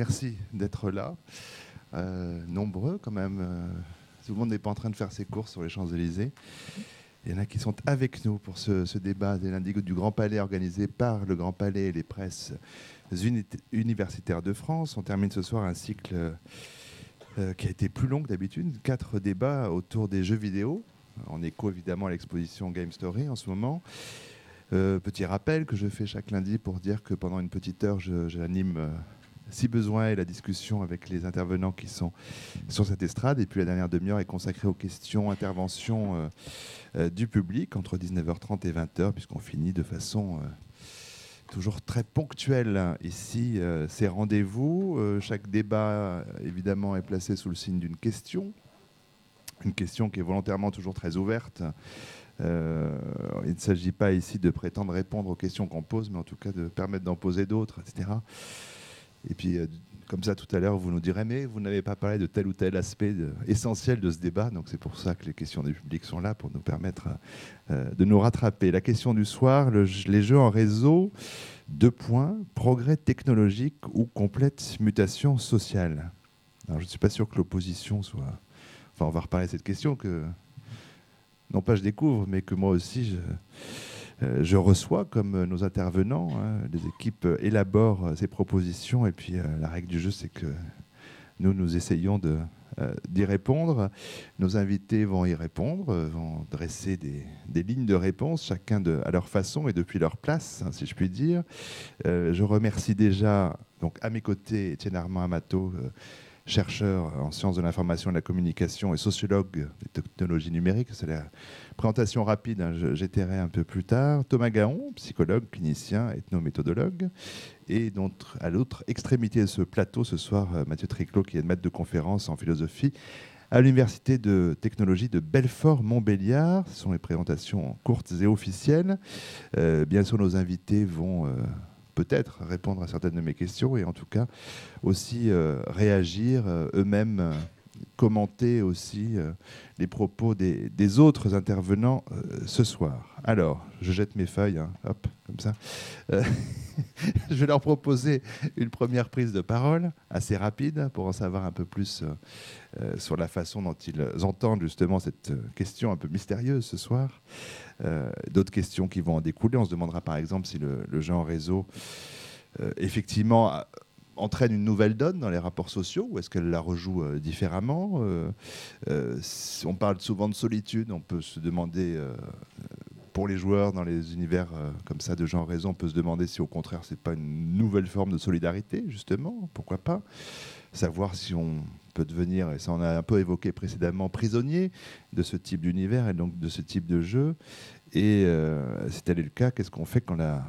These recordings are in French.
merci d'être là. Euh, nombreux quand même. Euh, tout le monde n'est pas en train de faire ses courses sur les Champs-Élysées. Il y en a qui sont avec nous pour ce, débat des lundis du Grand Palais organisé par le Grand Palais et les presses universitaires de France. On termine ce soir un cycle euh, qui a été plus long que d'habitude. Quatre débats autour des jeux vidéo, en écho évidemment à l'exposition Game Story en ce moment. petit rappel que je fais chaque lundi pour dire que pendant une petite heure, j'anime si besoin, et la discussion avec les intervenants qui sont sur cette estrade. Et puis la dernière demi-heure est consacrée aux questions, interventions euh, euh, du public entre 19h30 et 20h, puisqu'on finit de façon euh, toujours très ponctuelle ici ces rendez-vous. chaque débat, évidemment, est placé sous le signe d'une question. Une question qui est volontairement toujours très ouverte. il ne s'agit pas ici de prétendre répondre aux questions qu'on pose, mais en tout cas de permettre d'en poser d'autres, etc. Et puis, euh, comme ça, tout à l'heure, vous nous direz, mais vous n'avez pas parlé de tel ou tel aspect essentiel de ce débat. Donc, c'est pour ça que les questions du public sont là, pour nous permettre euh, de nous rattraper. La question du soir, les jeux en réseau, deux points, progrès technologique ou complète mutation sociale. Alors, je ne suis pas sûr que l'opposition soit... Enfin, on va reparler de cette question que, non pas je découvre, mais que moi aussi, je euh, je reçois comme nos intervenants. Hein, les équipes élaborent euh, ces propositions et puis euh, la règle du jeu, c'est que nous, nous essayons d'y répondre. Nos invités vont y répondre, vont dresser des, lignes de réponse, chacun à leur façon et depuis leur place, hein, si je puis dire. je remercie déjà, donc à mes côtés, Étienne Armand Amato chercheur en sciences de l'information et de la communication et sociologue des technologies numériques. C'est la présentation rapide, hein, j'étairai un peu plus tard. Thomas Gaon, psychologue, clinicien, ethnométhodologue. Et à l'autre extrémité de ce plateau, ce soir, euh, Mathieu Triclot, qui est maître de conférence en philosophie à l'Université de technologie de Belfort-Montbéliard. Ce sont les présentations courtes et officielles. Euh, bien sûr, nos invités vont... Euh, peut-être répondre à certaines de mes questions et en tout cas aussi euh, réagir euh, eux-mêmes, euh, commenter aussi les propos des, autres intervenants ce soir. Alors, je jette mes feuilles, hein, hop, comme ça. je vais leur proposer une première prise de parole assez rapide pour en savoir un peu plus sur la façon dont ils entendent justement cette question un peu mystérieuse ce soir. Euh, d'autres questions qui vont en découler. On se demandera par exemple si le, en réseau, euh, effectivement, entraîne une nouvelle donne dans les rapports sociaux ou est-ce qu'elle la rejoue euh, différemment On parle souvent de solitude, on peut se demander, pour les joueurs dans les univers comme ça de en réseau, on peut se demander si au contraire c'est pas une nouvelle forme de solidarité, justement, pourquoi pas Savoir si on devenir, et ça on a un peu évoqué précédemment, prisonnier de ce type d'univers et donc de ce type de jeu. Et euh, si tel est le cas, qu'est-ce qu'on fait quand la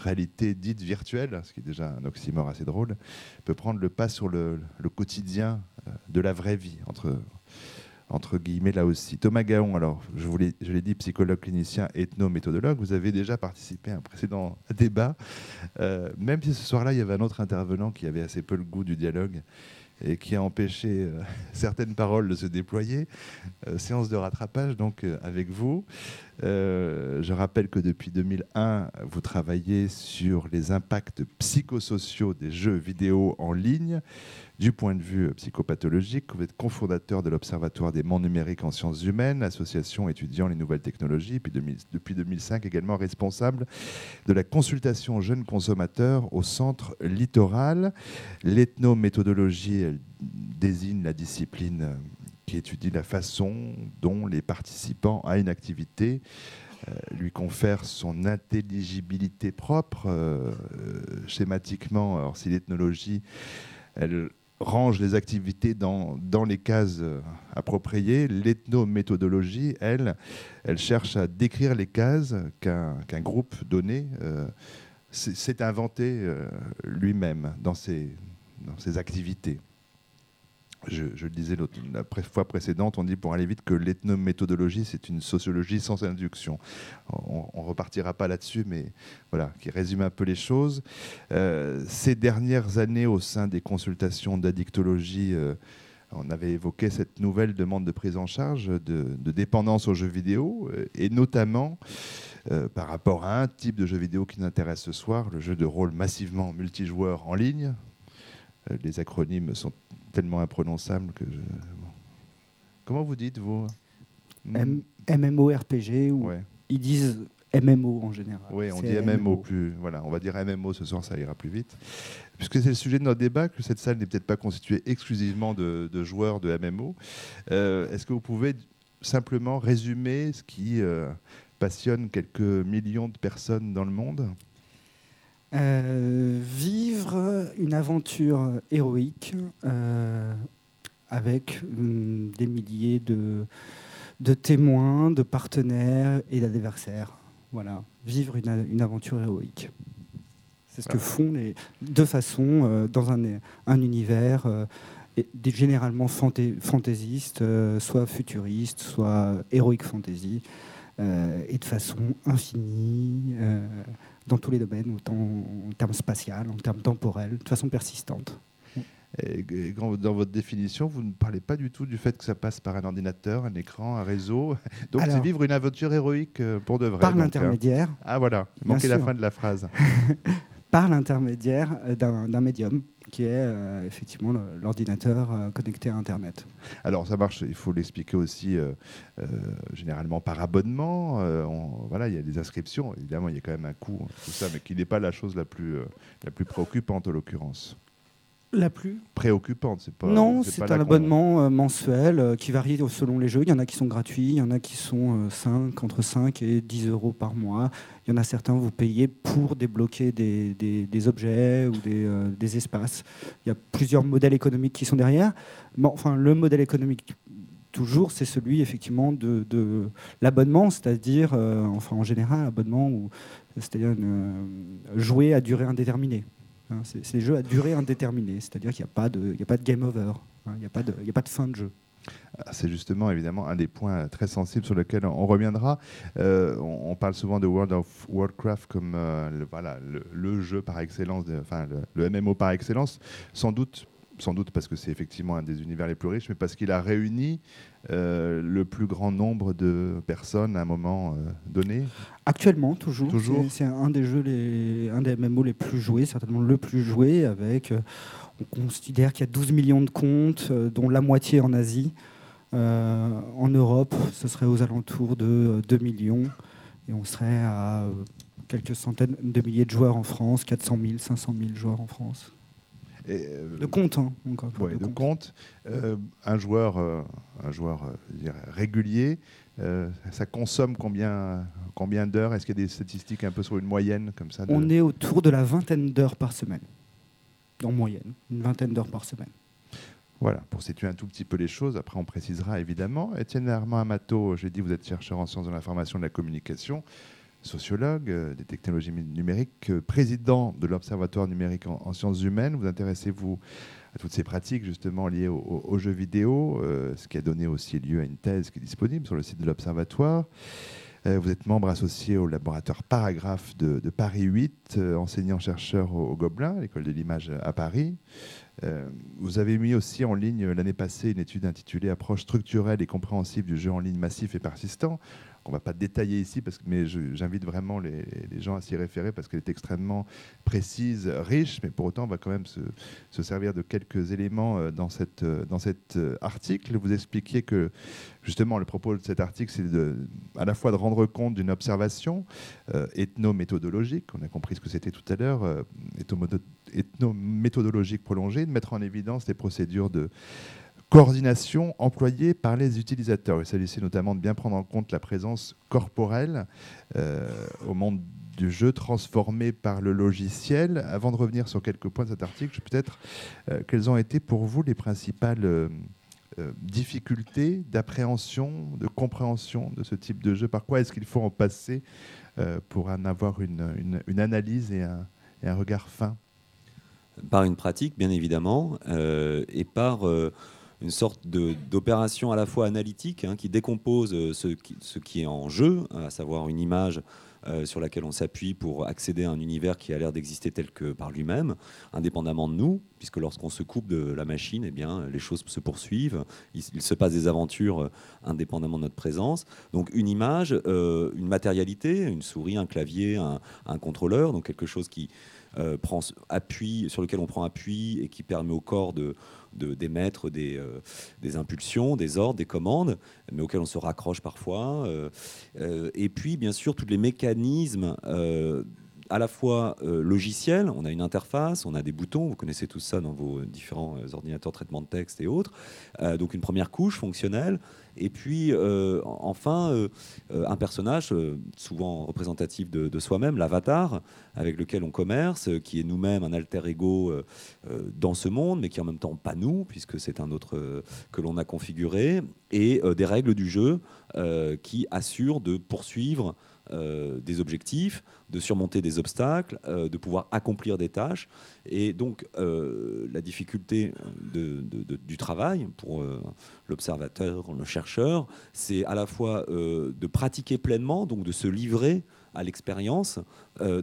réalité dite virtuelle, ce qui est déjà un oxymore assez drôle, peut prendre le pas sur le, quotidien euh, de la vraie vie, entre, entre guillemets là aussi? Thomas Gaon, alors je, je l'ai dit, psychologue clinicien, ethno-méthodologue, vous avez déjà participé à un précédent débat, euh, même si ce soir-là, il y avait un autre intervenant qui avait assez peu le goût du dialogue et qui a empêché euh, certaines paroles de se déployer. Euh, séance de rattrapage donc euh, avec vous. Je rappelle que depuis 2001, vous travaillez sur les impacts psychosociaux des jeux vidéo en ligne du point de vue psychopathologique. Vous êtes cofondateur de l'Observatoire des mondes numériques en sciences humaines, association étudiant les nouvelles technologies, puis depuis 2005 également responsable de la consultation jeunes consommateurs au centre littoral. L'ethnométhodologie désigne la discipline qui étudie la façon dont les participants à une activité euh, lui confèrent son intelligibilité propre, euh, schématiquement. Alors si l'ethnologie, elle range les activités dans, dans les cases euh, appropriées. L'ethnométhodologie, elle, elle cherche à décrire les cases qu'un groupe donné euh, s'est inventé euh, lui-même dans ses, dans ses activités je, le disais la fois précédente, on dit pour aller vite que l'ethnométhodologie, c'est une sociologie sans induction. On ne repartira pas là-dessus, mais voilà, qui résume un peu les choses. Euh, ces dernières années, au sein des consultations d'addictologie, euh, on avait évoqué cette nouvelle demande de prise en charge de, dépendance aux jeux vidéo, euh, et notamment par rapport à un type de jeu vidéo qui nous intéresse ce soir, le jeu de rôle massivement multijoueur en ligne, les acronymes sont tellement imprononçables que je... Comment vous dites, vous? MMORPG, ou ils disent MMO en général. Oui, on dit MMO, plus. Voilà, on va dire MMO ce soir, ça ira plus vite. Puisque c'est le sujet de notre débat, que cette salle n'est peut-être pas constituée exclusivement de, joueurs de MMO. Euh, est-ce que vous pouvez simplement résumer ce qui euh, passionne quelques millions de personnes dans le monde? Vivre une aventure héroïque avec hum, des milliers de, de témoins, de partenaires et d'adversaires. Voilà, vivre une, aventure héroïque. C'est ce que font les deux façons euh, dans un, un univers euh, généralement fantaisiste, euh, soit futuriste, soit héroïque fantasy, et de façon infinie dans tous les domaines, autant en termes spatial, en termes temporels, de façon persistante. Et, dans votre définition, vous ne parlez pas du tout du fait que ça passe par un ordinateur, un écran, un réseau. Donc c'est vivre une aventure héroïque euh, pour de vrai. Par l'intermédiaire. Ah voilà, manquez la fin de la phrase. par l'intermédiaire euh, d'un médium qui est euh, effectivement l'ordinateur connecté à Internet. Alors ça marche, il faut l'expliquer aussi généralement par abonnement. voilà, il y a des inscriptions, évidemment il y a quand même un coût, tout ça, mais qui n'est pas la chose la plus, la plus préoccupante en l'occurrence la plus préoccupante. C'est pas, non, c'est un abonnement euh, mensuel euh, qui varie selon les jeux. Il y en a qui sont gratuits, il y en a qui sont 5, euh, entre 5 et 10 euros par mois. Il y en a certains, vous payez pour débloquer des, des, objets ou des, des, espaces. Il y a plusieurs modèles économiques qui sont derrière. Bon, enfin, le modèle économique, toujours, c'est celui effectivement de, de l'abonnement, c'est-à-dire, enfin en général, abonnement, c'est-à-dire jouer à durée indéterminée. Hein, c'est des jeux à durée indéterminée, c'est-à-dire qu'il n'y a, pas de, a pas de game over, hein, il n'y a, pas de, a pas de fin de jeu. Ah, c'est justement évidemment un des points très sensibles sur lesquels on reviendra. Euh, on, parle souvent de World of Warcraft comme euh, le, voilà, le, jeu par excellence, enfin le, MMO par excellence, sans doute sans doute parce que c'est effectivement un des univers les plus riches, mais parce qu'il a réuni euh, le plus grand nombre de personnes à un moment euh, donné Actuellement, toujours. toujours. C'est un des jeux, les, un des MMO les plus joués, certainement le plus joué, avec, euh, on considère qu'il y a 12 millions de comptes, dont la moitié en Asie. en Europe, ce serait aux alentours de 2 millions, et on serait à quelques centaines de milliers de joueurs en France, 400 000, 500 000 joueurs en France. Euh, de compte, hein, de, compte. Euh, un joueur, euh, un joueur régulier, ça consomme combien, combien d'heures? Est-ce qu'il y a des statistiques un peu sur une moyenne comme ça On est autour de la vingtaine d'heures par semaine, en moyenne, une vingtaine d'heures par semaine. Voilà, pour situer un tout petit peu les choses, après on précisera évidemment. Étienne Armand Amato, j'ai dit vous êtes chercheur en sciences de l'information et de la communication sociologue euh, des technologies numériques, euh, président de l'Observatoire numérique en, sciences humaines. Vous intéressez-vous à toutes ces pratiques justement liées aux, jeux vidéo, euh, ce qui a donné aussi lieu à une thèse qui est disponible sur le site de l'Observatoire. vous êtes membre associé au laboratoire Paragraphe de, Paris 8, enseignant-chercheur au, Gobelin, l'école de l'image à Paris. vous avez mis aussi en ligne l'année passée une étude intitulée Approche structurelle et compréhensible du jeu en ligne massif et persistant on va pas détailler ici, mais j'invite vraiment les, gens à s'y référer parce qu'elle est extrêmement précise, riche, mais pour autant, on va quand même se, servir de quelques éléments euh, euh, dans cet euh, article. Vous expliquiez que justement le propos de cet article, c'est à la fois de rendre compte d'une observation ethno-méthodologique, on a compris ce que c'était tout à l'heure, ethno-méthodologique prolongée, de mettre en évidence les procédures de coordination employée par les utilisateurs. Il s'agissait notamment de bien prendre en compte la présence corporelle euh, au monde du jeu transformé par le logiciel. Avant de revenir sur quelques points de cet article, peut-être euh, quelles ont été pour vous les principales euh, difficultés d'appréhension, de compréhension de ce type de jeu? Par quoi est-ce qu'il faut en passer pour en avoir une, analyse et un, et un, regard fin? Par une pratique, bien évidemment, et par une sorte d'opération à la fois analytique hein, qui décompose euh, ce qui, ce qui, est en jeu, à savoir une image euh, sur laquelle on s'appuie pour accéder à un univers qui a l'air d'exister tel que par lui-même, indépendamment de nous, puisque lorsqu'on se coupe de la machine, eh bien, les choses se poursuivent, il, se passe des aventures euh, indépendamment de notre présence. Donc une image, une matérialité, une souris, un clavier, un, un contrôleur, donc quelque chose qui prend appui, sur lequel on prend appui et qui permet au corps de, d'émettre des, des, impulsions, des ordres, des commandes, mais auxquels on se raccroche parfois. et puis, bien sûr, tous les mécanismes à la fois euh, logiciel, on a une interface, on a des boutons, vous connaissez tout ça dans vos différents euh, ordinateurs traitement de texte et autres. Euh, donc une première couche fonctionnelle. Et puis enfin, un personnage, souvent représentatif de, soi-même, l'avatar, avec lequel on commerce, qui est nous-mêmes un alter ego dans ce monde, mais qui en même temps pas nous, puisque c'est un autre que l'on a configuré, et des règles du jeu qui assurent de poursuivre des objectifs, de surmonter des obstacles, euh, de pouvoir accomplir des tâches. Et donc, euh, la difficulté du travail pour euh, l'observateur, le chercheur, c'est à la fois de pratiquer pleinement, donc de se livrer à l'expérience,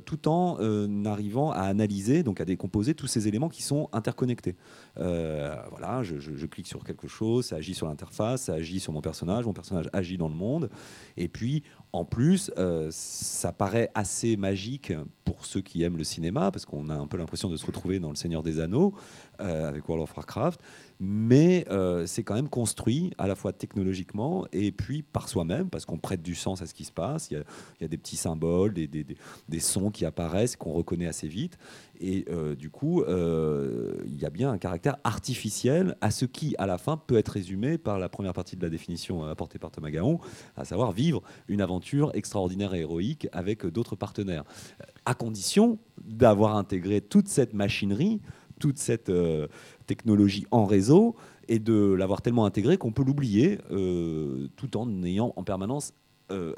tout en arrivant à analyser, donc à décomposer tous ces éléments qui sont interconnectés. voilà, je, clique sur quelque chose, ça agit sur l'interface, ça agit sur mon personnage, mon personnage agit dans le monde, et puis en plus, ça paraît assez magique pour ceux qui aiment le cinéma, parce qu'on a un peu l'impression de se retrouver dans Le Seigneur des Anneaux euh, avec World of Warcraft, mais euh, c'est quand même construit à la fois technologiquement et puis par soi-même, parce qu'on prête du sens à ce qui se passe. Il y a, des petits symboles, des, des, qui apparaissent, qu'on reconnaît assez vite, et euh, du coup, il y a bien un caractère artificiel à ce qui, à la fin, peut être résumé par la première partie de la définition apportée par Thomas Gaon, à savoir vivre une aventure extraordinaire et héroïque avec d'autres partenaires, à condition d'avoir intégré toute cette machinerie, toute cette euh, technologie en réseau, et de l'avoir tellement intégré qu'on peut l'oublier, euh, tout en ayant en permanence euh,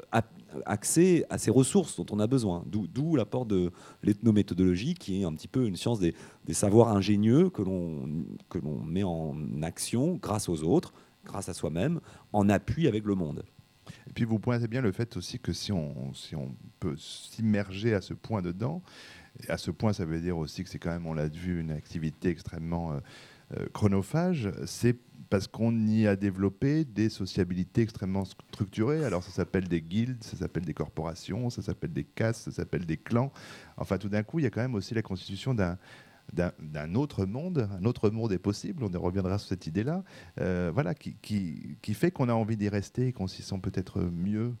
accès à ces ressources dont on a besoin. D'où l'apport de l'ethnométhodologie, qui est un petit peu une science des, savoirs ingénieux que l'on met en action grâce aux autres, grâce à soi-même, en appui avec le monde. Et puis vous pointez bien le fait aussi que si on, si on peut s'immerger à ce point dedans, à ce point ça veut dire aussi que c'est quand même, on l'a vu, une activité extrêmement euh, chronophage, c'est parce qu'on y a développé des sociabilités extrêmement structurées. Alors ça s'appelle des guildes, ça s'appelle des corporations, ça s'appelle des castes, ça s'appelle des clans. Enfin tout d'un coup, il y a quand même aussi la constitution d'un d'un autre monde, un autre monde est possible, on reviendra sur cette idée-là, euh, voilà, qui, qui, fait qu'on a envie d'y rester et qu'on s'y sent peut-être mieux.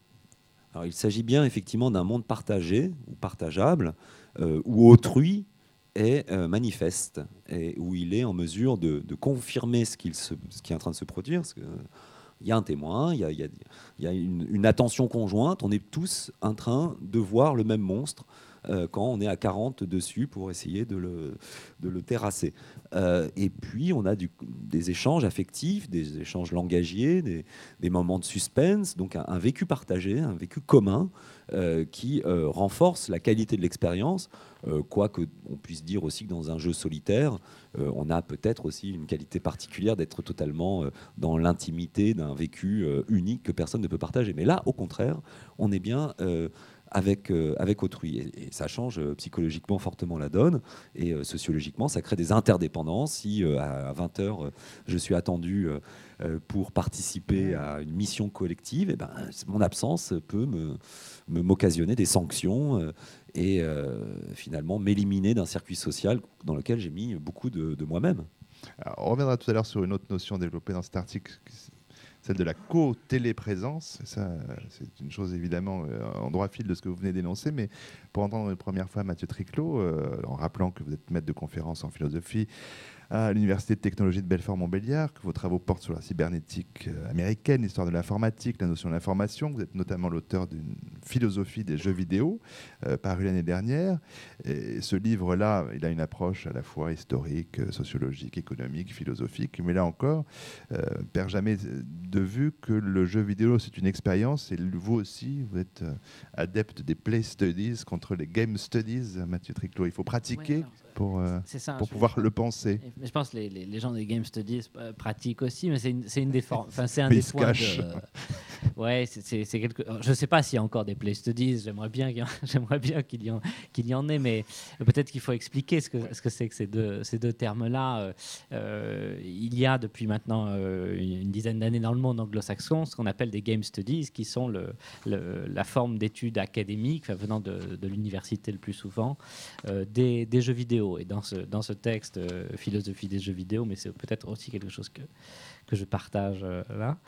Alors, il s'agit bien effectivement d'un monde partagé ou partageable, euh, où autrui est euh, manifeste et où il est en mesure de, confirmer ce, qui est en train de se produire. Que, il y a un témoin, il y a, une, attention conjointe, on est tous en train de voir le même monstre euh, quand on est à 40 dessus pour essayer de le terrasser. Euh, et puis, on a des échanges affectifs, des échanges langagiers, des, moments de suspense, donc un, vécu partagé, un vécu commun euh, qui renforce la qualité de l'expérience, quoique on puisse dire aussi que dans un jeu solitaire, on a peut-être aussi une qualité particulière d'être totalement dans l'intimité d'un vécu unique que personne ne peut partager. Mais là, au contraire, on est bien avec, euh, avec autrui. Et, ça change euh, psychologiquement fortement la donne. Et euh, sociologiquement, ça crée des interdépendances. Si à 20h, je suis attendu pour participer à une mission collective, et eh ben, mon absence peut me, m'occasionner des sanctions et finalement m'éliminer d'un circuit social dans lequel j'ai mis beaucoup de, de moi-même. on reviendra tout à l'heure sur une autre notion développée dans cet article de la co-téléprésence. Ça, c'est une chose évidemment euh, en droit fil de ce que vous venez d'énoncer, mais pour entendre une première fois Mathieu Triclot, euh, en rappelant que vous êtes maître de conférence en philosophie à l'Université de technologie de Belfort-Montbéliard, que vos travaux portent sur la cybernétique euh, américaine, l'histoire de l'informatique, la notion de l'information. Vous êtes notamment l'auteur d'une philosophie des jeux vidéo, euh, parue l'année dernière. Et ce livre-là, il a une approche à la fois historique, euh, sociologique, économique, philosophique, mais là encore, euh, perd jamais de vue que le jeu vidéo, c'est une expérience, et vous aussi, vous êtes adepte des play studies contre les game studies, Mathieu Triclot. Il faut pratiquer pour, euh, pour pouvoir le penser. je pense que les, les, gens des Game Studies pratiquent aussi, mais c'est une, une, des formes. Enfin, c'est un des points. De, Ouais, c'est quelque... Je ne sais pas s'il y a encore des play studies. J'aimerais bien, qu'il y, en... qu'il y en ait, mais peut-être qu'il faut expliquer ce que ce que c'est que ces deux ces deux termes-là. Euh, il y a depuis maintenant euh, une dizaine d'années dans le monde anglo-saxon ce qu'on appelle des game studies, qui sont le, la forme d'études académiques venant de, de l'université le plus souvent euh, des, des, jeux vidéo. Et dans ce dans ce texte, philosophie des jeux vidéo, mais c'est peut-être aussi quelque chose que que je partage euh, là,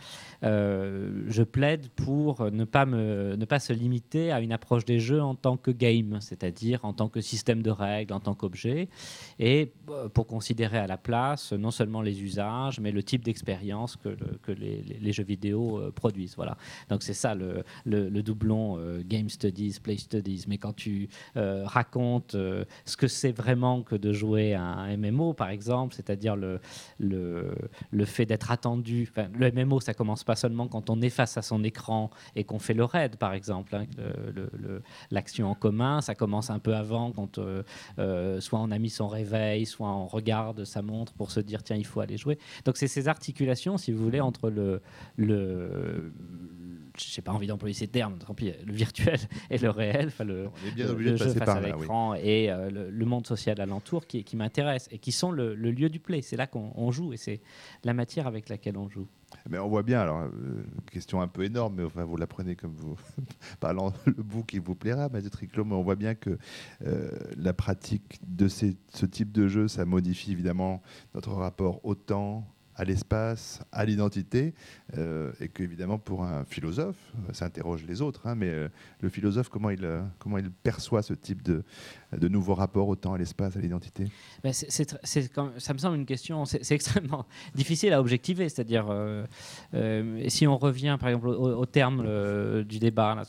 euh, je plaide pour ne pas, me, ne pas se limiter à une approche des jeux en tant que game, c'est-à-dire en tant que système de règles, en tant qu'objet, et euh, pour considérer à la place non seulement les usages, mais le type d'expérience que, que les, jeux vidéo produisent. Voilà. Donc c'est ça le, le, doublon Game Studies, Play Studies. Mais quand tu racontes ce que c'est vraiment que de jouer à un MMO, par exemple, c'est-à-dire le, le, le fait d'être attendu. le MMO, ça commence pas seulement quand on est face à son écran et qu'on fait le raid, par exemple. Hein, l'action en commun, ça commence un peu avant, quand euh, euh, soit on a mis son réveil, soit on regarde sa montre pour se dire tiens, il faut aller jouer. Donc c'est ces articulations, si vous voulez, entre le, le j'ai pas envie d'employer ces termes, tant pis, le virtuel et le réel, enfin le, le jeu face à l'écran et euh, le, monde social alentour qui, qui m'intéresse et qui sont le, lieu du play. C'est là qu'on joue et c'est la matière avec laquelle on joue. Mais on voit bien, alors, euh, question un peu énorme, mais enfin, vous la prenez comme vous, parlant le bout qui vous plaira, mais on voit bien que euh, la pratique de ces, ce type de jeu, ça modifie évidemment notre rapport au temps, à l'espace, à l'identité, euh, et qu'évidemment pour un philosophe, euh, ça interroge les autres, hein, mais euh, le philosophe, comment il, comment il perçoit ce type de, de nouveau rapport au temps, à l'espace, à l'identité? Ben Ça me semble une question, c'est extrêmement difficile à objectiver, c'est-à-dire si on revient par exemple au, terme du débat,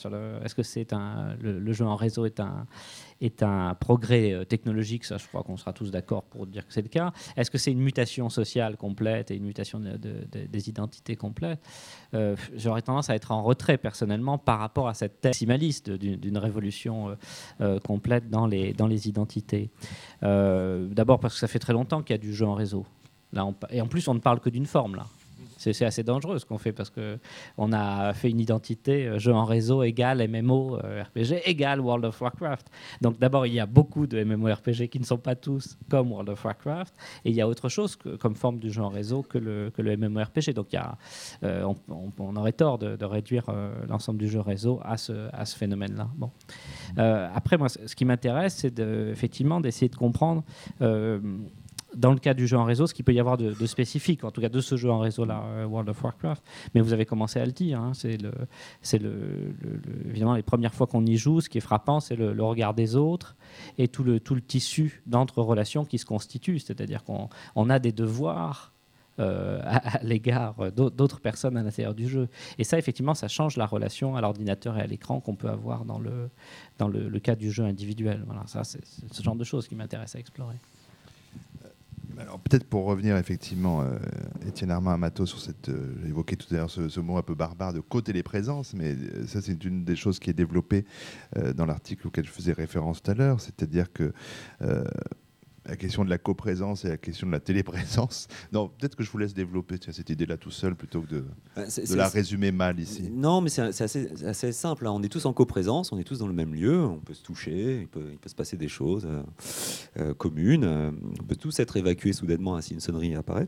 est-ce que c'est un, le, jeu en réseau est un est un progrès euh, technologique, ça je crois qu'on sera tous d'accord pour dire que c'est le cas. Est-ce que c'est une mutation sociale complète et une mutation des identités complètes? Euh, J'aurais tendance à être en retrait personnellement par rapport à cette thèse maximaliste d'une révolution euh, complète dans les, dans les identités. D'abord parce que ça fait très longtemps qu'il y a du jeu en réseau. Et en plus, on ne parle que d'une forme là c'est assez dangereux ce qu'on fait parce qu'on a fait une identité euh, jeu en réseau égal MMO euh, RPG égal World of Warcraft. Donc d'abord, il y a beaucoup de MMORPG qui ne sont pas tous comme World of Warcraft et il y a autre chose comme forme du jeu en réseau que le, que le MMORPG. Donc il y a, euh, on, aurait tort de, réduire l'ensemble du jeu réseau à ce, à ce phénomène-là. Bon. après, moi, ce qui m'intéresse, c'est effectivement d'essayer de comprendre dans le cas du jeu en réseau, ce qu'il peut y avoir de, spécifique, en tout cas de ce jeu en réseau-là, euh, World of Warcraft. Mais vous avez commencé à le dire, hein, c'est le, le, évidemment les premières fois qu'on y joue, ce qui est frappant, c'est le, regard des autres et tout le, tout le tissu d'entre-relations qui se constitue. C'est-à-dire qu'on on a des devoirs euh, à, l'égard d'autres personnes à l'intérieur du jeu. Et ça, effectivement, ça change la relation à l'ordinateur et à l'écran qu'on peut avoir dans le, dans le, cas du jeu individuel. Voilà, ça, c'est ce genre de choses qui m'intéresse à explorer. Alors peut-être pour revenir effectivement, euh, Étienne Armand Amato, sur cette, euh, j'ai évoqué tout à l'heure ce, mot un peu barbare de co-téléprésence, mais euh, ça c'est une des choses qui est développée dans l'article auquel je faisais référence tout à l'heure, c'est-à-dire que la question de la coprésence et la question de la téléprésence. Non, peut-être que je vous laisse développer cette idée-là tout seul plutôt que de, bah, de la résumer mal ici. Non, mais c'est assez, assez, simple. Hein. On est tous en coprésence, on est tous dans le même lieu, on peut se toucher, il peut, il peut se passer des choses euh, euh, communes, euh, on peut tous être évacués soudainement si une sonnerie apparaît.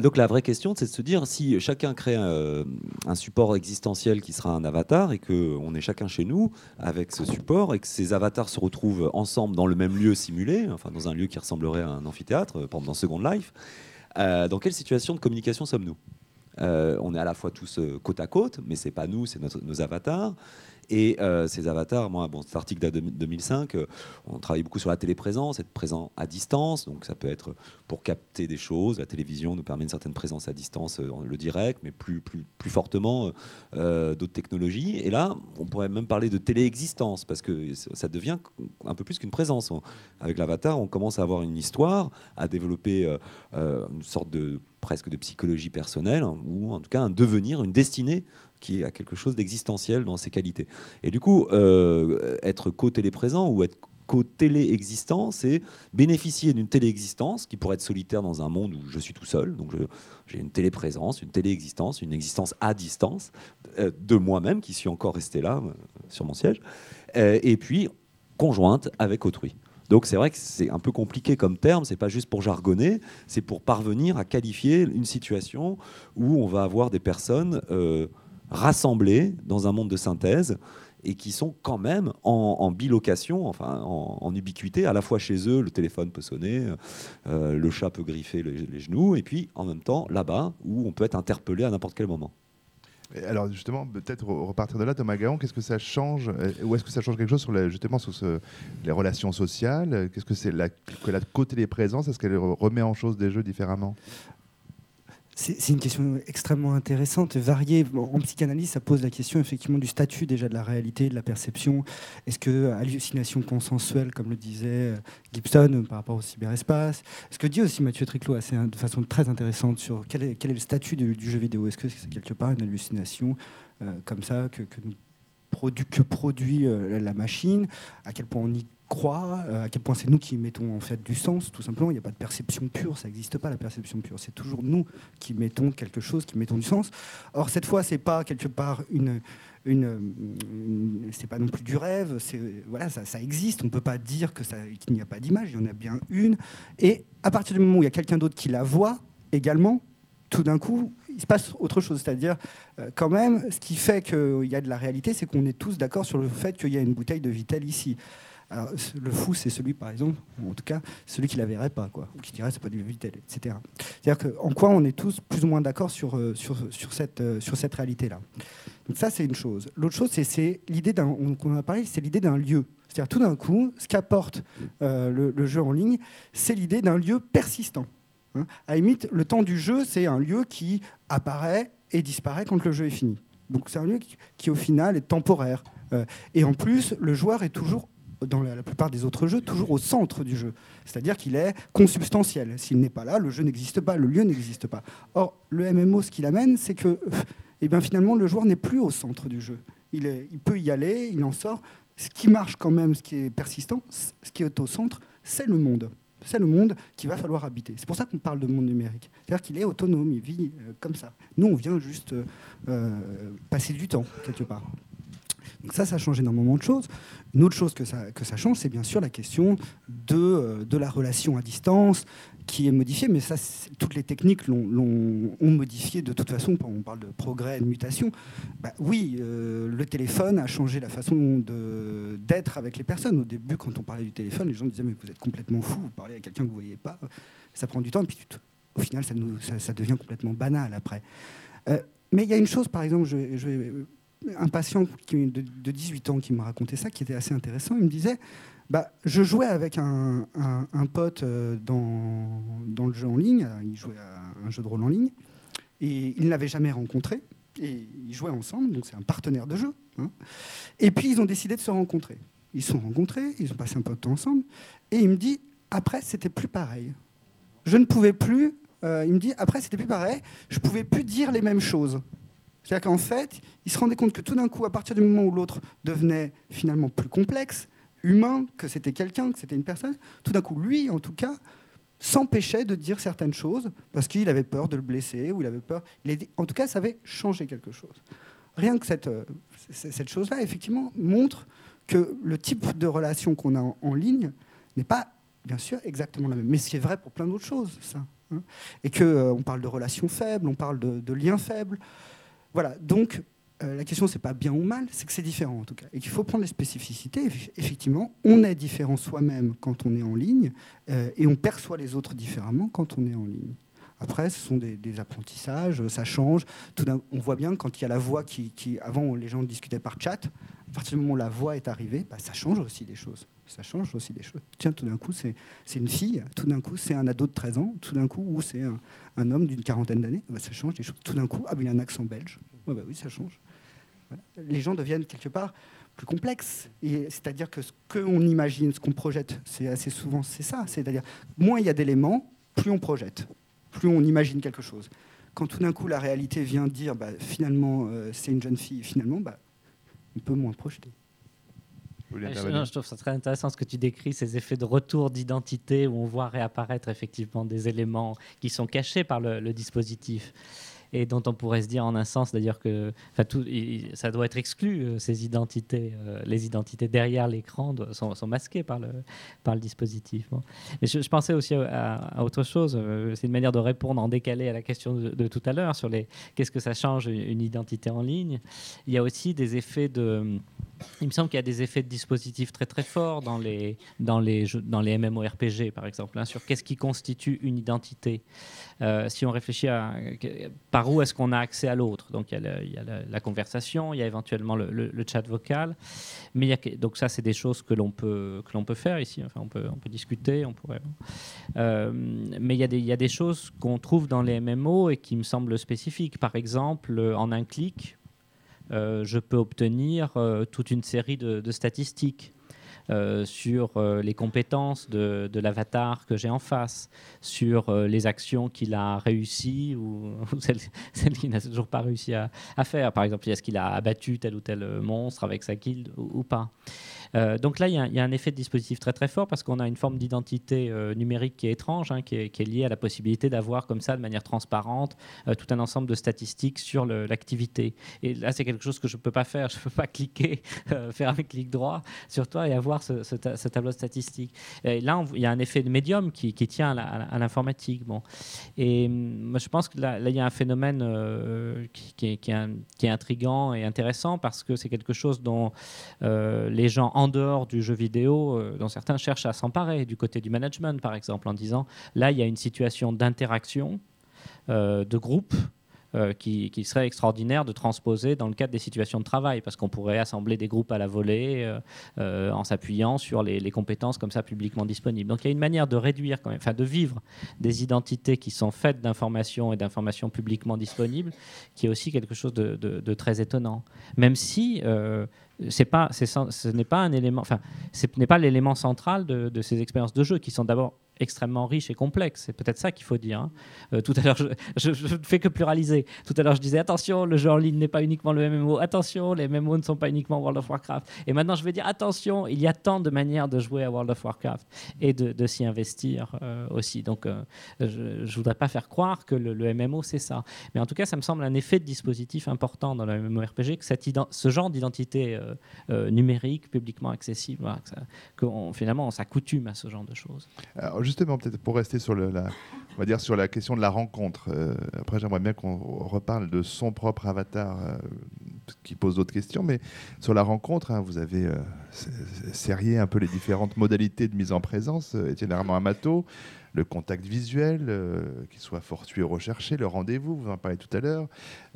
donc la vraie question, c'est de se dire si chacun crée un support existentiel qui sera un avatar et qu'on est chacun chez nous avec ce support et que ces avatars se retrouvent ensemble dans le même lieu simulé, enfin dans un lieu qui ressemblerait à un amphithéâtre, pendant dans Second Life. Euh, dans quelle situation de communication sommes-nous? Euh, On est à la fois tous euh, côte à côte, mais c'est pas nous, c'est nos avatars. Et euh, ces avatars, moi, bon, cet article date de 2005, euh, on travaille beaucoup sur la téléprésence, être présent à distance. Donc ça peut être pour capter des choses. La télévision nous permet une certaine présence à distance, euh, le direct, mais plus, plus, plus fortement d'autres technologies. Et là, on pourrait même parler de téléexistence, parce que ça devient un peu plus qu'une présence. Avec l'avatar, on commence à avoir une histoire, à développer une sorte de presque de psychologie personnelle, ou en tout cas un devenir, une destinée qui a quelque chose d'existentiel dans ses qualités. Et du coup, euh, être co-téléprésent ou être qu'au télé-existant, c'est bénéficier d'une télé-existence qui pourrait être solitaire dans un monde où je suis tout seul. Donc j'ai une télé-présence, une télé-existence, une existence à distance euh, de moi-même qui suis encore resté là euh, sur mon siège. Et puis conjointe avec autrui. Donc c'est vrai que c'est un peu compliqué comme terme, c'est pas juste pour jargonner, c'est pour parvenir à qualifier une situation où on va avoir des personnes rassemblées dans un monde de synthèse et qui sont quand même en, bilocation, enfin en, ubiquité, à la fois chez eux, le téléphone peut sonner, euh, le chat peut griffer les, genoux, et puis en même temps là-bas, où on peut être interpellé à n'importe quel moment. Alors justement, peut-être repartir de là, Thomas Gaon, qu'est-ce que ça change euh, Ou est-ce que ça change quelque chose sur justement sur les relations sociales? Qu'est-ce que c'est que la côté présence Est-ce qu'elle remet en chose des jeux différemment? C'est une question extrêmement intéressante, variée. En psychanalyse, ça pose la question effectivement du statut déjà de la réalité, de la perception. Est-ce que hallucination consensuelle, comme le disait euh, Gibson euh, par rapport au cyberespace? Ce que dit aussi Mathieu Triclot assez, de façon très intéressante sur quel est, le statut du, jeu vidéo? Est-ce que c'est quelque part une hallucination euh, comme ça que, que produit la machine? À quel point on y croit, euh, à quel point c'est nous qui mettons en fait du sens, tout simplement. Il n'y a pas de perception pure, ça n'existe pas la perception pure. C'est toujours nous qui mettons quelque chose, qui mettons du sens. Or cette fois, c'est pas quelque part une, une, c'est pas non plus du rêve. Voilà, ça, ça, existe. On peut pas dire que qu'il n'y a pas d'image. Il y en a bien une. Et à partir du moment où il y a quelqu'un d'autre qui la voit également, tout d'un coup, il se passe autre chose. C'est-à-dire, euh, quand même, ce qui fait qu'il y a de la réalité, c'est qu'on est tous d'accord sur le fait qu'il y a une bouteille de Vitel ici. Alors, le fou, c'est celui, par exemple, en tout cas, celui qui la verrait pas, quoi, ou qui dirait c'est pas du Vitel, etc. C'est-à-dire qu'en quoi on est tous plus ou moins d'accord sur, euh, euh, cette réalité-là? Donc ça, c'est une chose. L'autre chose, c'est l'idée d'un, a parlé, c'est l'idée d'un lieu. C'est-à-dire tout d'un coup, ce qu'apporte euh, le, jeu en ligne, c'est l'idée d'un lieu persistant. Hein. à limite, le temps du jeu, c'est un lieu qui apparaît et disparaît quand le jeu est fini. Donc c'est un lieu qui, au final est temporaire. et en plus, le joueur est toujours dans la, plupart des autres jeux, toujours au centre du jeu. C'est-à-dire qu'il est consubstantiel. S'il n'est pas là, le jeu n'existe pas, le lieu n'existe pas. Or, le MMO, ce qu'il amène, c'est que eh bien, finalement, le joueur n'est plus au centre du jeu. Il, peut y aller, il en sort. Ce qui marche quand même, ce qui est persistant, ce qui est au centre, c'est le monde. C'est le monde qu'il va falloir habiter. C'est pour ça qu'on parle de monde numérique. C'est-à-dire qu'il est autonome, il vit euh, comme ça. Nous, on vient juste euh, passer du temps, quelque part. Donc ça, ça change énormément de choses. Une autre chose que ça, que ça change, c'est bien sûr la question de, euh, de la relation à distance qui est modifiée, mais ça, toutes les techniques l'ont, ont modifié de toute façon. On parle de progrès, de mutation. Bah, oui, euh, le téléphone a changé la façon d'être avec les personnes. Au début, quand on parlait du téléphone, les gens disaient mais vous êtes complètement fou, vous parlez à quelqu'un que vous ne voyez pas, ça prend du temps, et puis au final, ça, devient complètement banal après. Euh, mais il y a une chose, par exemple, je, je vais un patient de, 18 ans qui me racontait ça, qui était assez intéressant. Il me disait bah, Je jouais avec un, pote euh, dans, dans, le jeu en ligne, il jouait à un jeu de rôle en ligne, et il ne l'avait jamais rencontré, et ils jouaient ensemble, donc c'est un partenaire de jeu. Hein. Et puis ils ont décidé de se rencontrer. Ils se sont rencontrés, ils ont passé un peu de temps ensemble, et il me dit Après, c'était plus pareil. Je ne pouvais plus. Euh, il me dit Après, c'était plus pareil, je ne pouvais plus dire les mêmes choses. C'est-à-dire qu'en fait, il se rendait compte que tout d'un coup, à partir du moment où l'autre devenait finalement plus complexe, humain, que c'était quelqu'un, que c'était une personne, tout d'un coup, lui, en tout cas, s'empêchait de dire certaines choses parce qu'il avait peur de le blesser ou il avait peur. en tout cas, ça avait changé quelque chose. Rien que cette, euh, chose-là, effectivement, montre que le type de relation qu'on a en, ligne n'est pas, bien sûr, exactement la même. Mais c'est vrai pour plein d'autres choses, ça. Hein. Et qu'on euh, on parle de relations faibles, on parle de liens faibles. Voilà, donc euh, la question, c'est pas bien ou mal, c'est que c'est différent en tout cas. Et qu'il faut prendre les spécificités. Effectivement, on est différent soi-même quand on est en ligne euh, et on perçoit les autres différemment quand on est en ligne. Après, ce sont des, apprentissages, ça change. Tout on voit bien quand il y a la voix qui, Avant, les gens discutaient par chat. À partir du moment où la voix est arrivée, bah, ça change aussi des choses. Ça change aussi des choses. Tiens, tout d'un coup, c'est une fille. Tout d'un coup, c'est un ado de 13 ans. Tout d'un coup, ou c'est un, homme d'une quarantaine d'années. Bah, ça change des choses. Tout d'un coup, ah, il a un accent belge. bah, oui, ça change. Les gens deviennent quelque part plus complexes. C'est-à-dire que ce qu'on imagine, ce qu'on projette, c'est assez souvent c'est ça. C'est-à-dire, moins il y a d'éléments, plus on projette plus on imagine quelque chose. Quand tout d'un coup la réalité vient dire bah, finalement euh, c'est une jeune fille, finalement, bah, on peut moins projeter. Je, trouve ça très intéressant ce que tu décris, ces effets de retour d'identité où on voit réapparaître effectivement des éléments qui sont cachés par le dispositif et dont on pourrait se dire en un sens d'ailleurs que ça doit être exclu, euh, ces identités. Euh, les identités derrière l'écran sont, masquées par le, dispositif. Je, pensais aussi à, autre chose, euh, c'est une manière de répondre en décalé à la question de, tout à l'heure sur qu'est-ce que ça change une identité en ligne. Il y a aussi des effets de... Il me semble qu'il y a des effets de dispositif très très forts dans les, dans les, dans les MMORPG par exemple, hein, sur qu'est-ce qui constitue une identité. Si on réfléchit à par où est-ce qu'on a accès à l'autre. Donc il y a, la, conversation, il y a éventuellement le, chat vocal, mais donc ça c'est des choses que l'on peut que l'on peut faire ici. Enfin on peut discuter, on pourrait. Euh, mais il y a des il y a des choses qu'on trouve dans les MMO et qui me semblent spécifiques. Par exemple, en un clic, euh, je peux obtenir euh, toute une série de statistiques. Euh, sur euh, les compétences de, l'avatar que j'ai en face, sur euh, les actions qu'il a réussi ou, celles, qu'il n'a toujours pas réussi à, faire. Par exemple, est-ce qu'il a abattu tel ou tel monstre avec sa guilde ou pas? Euh, donc là, il y, a un effet de dispositif très très fort parce qu'on a une forme d'identité euh, numérique qui est étrange, hein, qui, est, liée à la possibilité d'avoir comme ça, de manière transparente, euh, tout un ensemble de statistiques sur l'activité. Et là, c'est quelque chose que je ne peux pas faire. Je ne peux pas cliquer, faire un clic droit sur toi et avoir ce, tableau statistique. Et là, il y a un effet de médium qui, tient à l'informatique. Bon. Et moi, je pense que là, il y a un phénomène qui, est, qui, est, intrigant et intéressant parce que c'est quelque chose dont les gens en dehors du jeu vidéo, euh, dont certains cherchent à s'emparer, du côté du management par exemple, en disant là il y a une situation d'interaction, euh, de groupe. Euh, qui, serait extraordinaire de transposer dans le cadre des situations de travail, parce qu'on pourrait assembler des groupes à la volée en s'appuyant sur les, compétences comme ça publiquement disponibles. Donc il y a une manière de réduire, enfin de vivre des identités qui sont faites d'informations et d'informations publiquement disponibles, qui est aussi quelque chose de, très étonnant. Même si ce n'est pas un élément, enfin, ce n'est pas l'élément central de, ces expériences de jeu qui sont d'abord extrêmement riche et complexe. C'est peut-être ça qu'il faut dire. Hein. Euh, tout à l'heure, je, ne fais que pluraliser. Tout à l'heure, je disais attention, le jeu en ligne n'est pas uniquement le MMO. Attention, les MMO ne sont pas uniquement World of Warcraft. Et maintenant, je vais dire attention, il y a tant de manières de jouer à World of Warcraft et de, s'y investir euh, aussi. Donc, euh, je ne voudrais pas faire croire que le, MMO, c'est ça. Mais en tout cas, ça me semble un effet de dispositif important dans le MMORPG que ce genre d'identité numérique, publiquement accessible, que finalement, on s'accoutume à ce genre de choses. Alors, justement, peut-être pour rester sur, la, on va dire sur la question de la rencontre. Euh, après, j'aimerais bien qu'on reparle de son propre avatar, euh, qui pose d'autres questions. Mais sur la rencontre, hein, vous avez euh, serrié un peu les différentes modalités de mise en présence. Étienne Armand Amato, le contact visuel, euh, qu'il soit fortuit ou recherché, le rendez-vous, vous en parlez tout à l'heure,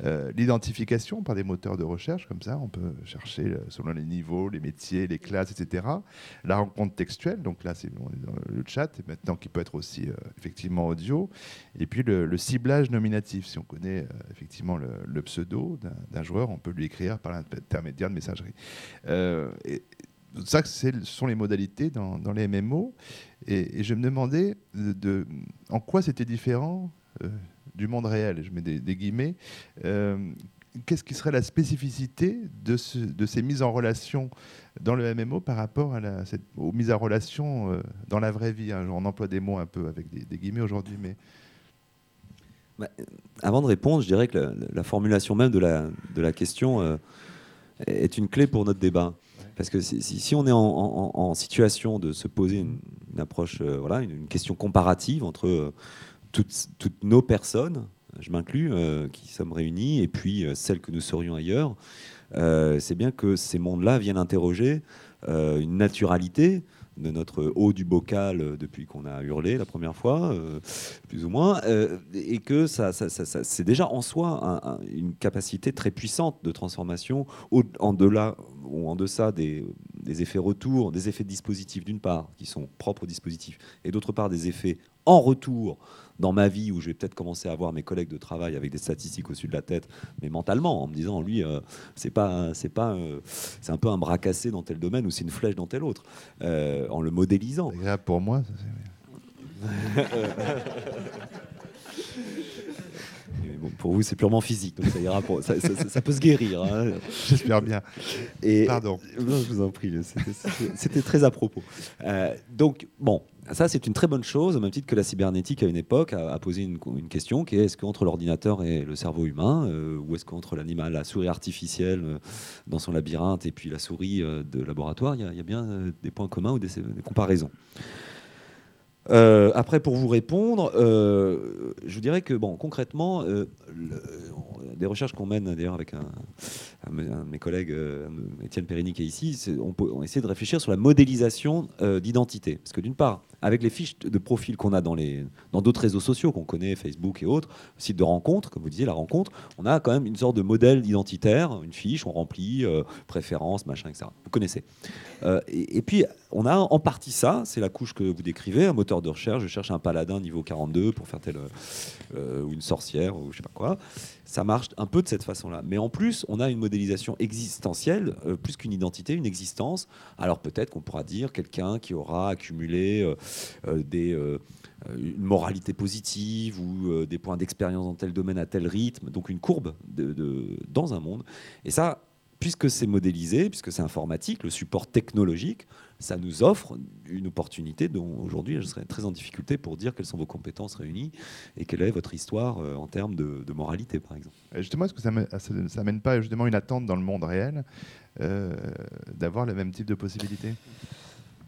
euh, l'identification par des moteurs de recherche, comme ça, on peut chercher euh, selon les niveaux, les métiers, les classes, etc. La rencontre textuelle, donc là, c'est dans le chat, et maintenant qui peut être aussi effectivement audio, et puis le, ciblage nominatif. Si on connaît effectivement le, pseudo d'un joueur, on peut lui écrire par l'intermédiaire de messagerie. Ça, ce sont les modalités dans, les MMO. Et, je me demandais de, en quoi c'était différent euh, du monde réel. Je mets des, guillemets. Euh, qu'est-ce qui serait la spécificité de, ces mises en relation dans le MMO par rapport aux mises en relation euh, dans la vraie vie hein? On emploie des mots un peu avec des, guillemets aujourd'hui, mais. Bah, avant de répondre, je dirais que la, formulation même de la question est une clé pour notre débat. Parce que si, on est en, situation de se poser une, approche, euh, voilà, une, question comparative entre euh, toutes, nos personnes, je m'inclus, euh, qui sommes réunis, et puis celles que nous serions ailleurs, c'est bien que ces mondes-là viennent interroger une naturalité de notre haut du bocal depuis qu'on a hurlé la première fois, plus ou moins, et que ça, c'est déjà en soi une capacité très puissante de transformation en delà en deçà des, effets retour, des effets de dispositif d'une part, qui sont propres au dispositif, et d'autre part des effets en retour dans ma vie où je vais peut-être commencer à voir mes collègues de travail avec des statistiques au-dessus de la tête, mais mentalement, en me disant, lui, euh, c'est pas, c'est pas, euh, c'est un peu un bras cassé dans tel domaine ou c'est une flèche dans tel autre, euh, en le modélisant. C'est pour moi. Ça, pour Pour vous, c'est purement physique, donc ça ira. Pour, ça, ça, peut se guérir. Hein. J'espère bien. Et, Pardon. Non, je vous en prie. C'était très à propos. donc bon, ça, c'est une très bonne chose, au même titre que la cybernétique à une époque a, posé une, question qui est est-ce qu'entre l'ordinateur et le cerveau humain, euh, ou est-ce qu'entre l'animal, la souris artificielle euh, dans son labyrinthe et puis la souris euh, de laboratoire, il y, a bien des points communs ou des, comparaisons? Après, pour vous répondre, je vous dirais que, bon, concrètement, des recherches qu'on mène d'ailleurs avec un, de mes collègues, Étienne Périni, qui est ici, on essaie de réfléchir sur la modélisation d'identité. Parce que d'une part, avec les fiches de profil qu'on a dans les dans d'autres réseaux sociaux qu'on connaît, Facebook et autres, sites de rencontres, comme vous disiez, la rencontre, on a quand même une sorte de modèle identitaire, une fiche, on remplit euh, préférences, machin, etc. Vous connaissez. Euh, et, puis on a en partie ça, c'est la couche que vous décrivez, un moteur de recherche. Je cherche un paladin niveau 42 pour faire telle euh, ou une sorcière ou je sais pas quoi. Ça marche un peu de cette façon-là. Mais en plus, on a une modélisation existentielle, plus qu'une identité, une existence. Alors peut-être qu'on pourra dire quelqu'un qui aura accumulé euh, des, euh, une moralité positive ou euh, des points d'expérience dans tel domaine à tel rythme, donc une courbe dans un monde. Et ça, puisque c'est modélisé, puisque c'est informatique, le support technologique, ça nous offre une opportunité dont aujourd'hui je serais très en difficulté pour dire quelles sont vos compétences réunies et quelle est votre histoire en termes de, moralité, par exemple. Justement, est-ce que ça n'amène pas justement une attente dans le monde réel d'avoir le même type de possibilités?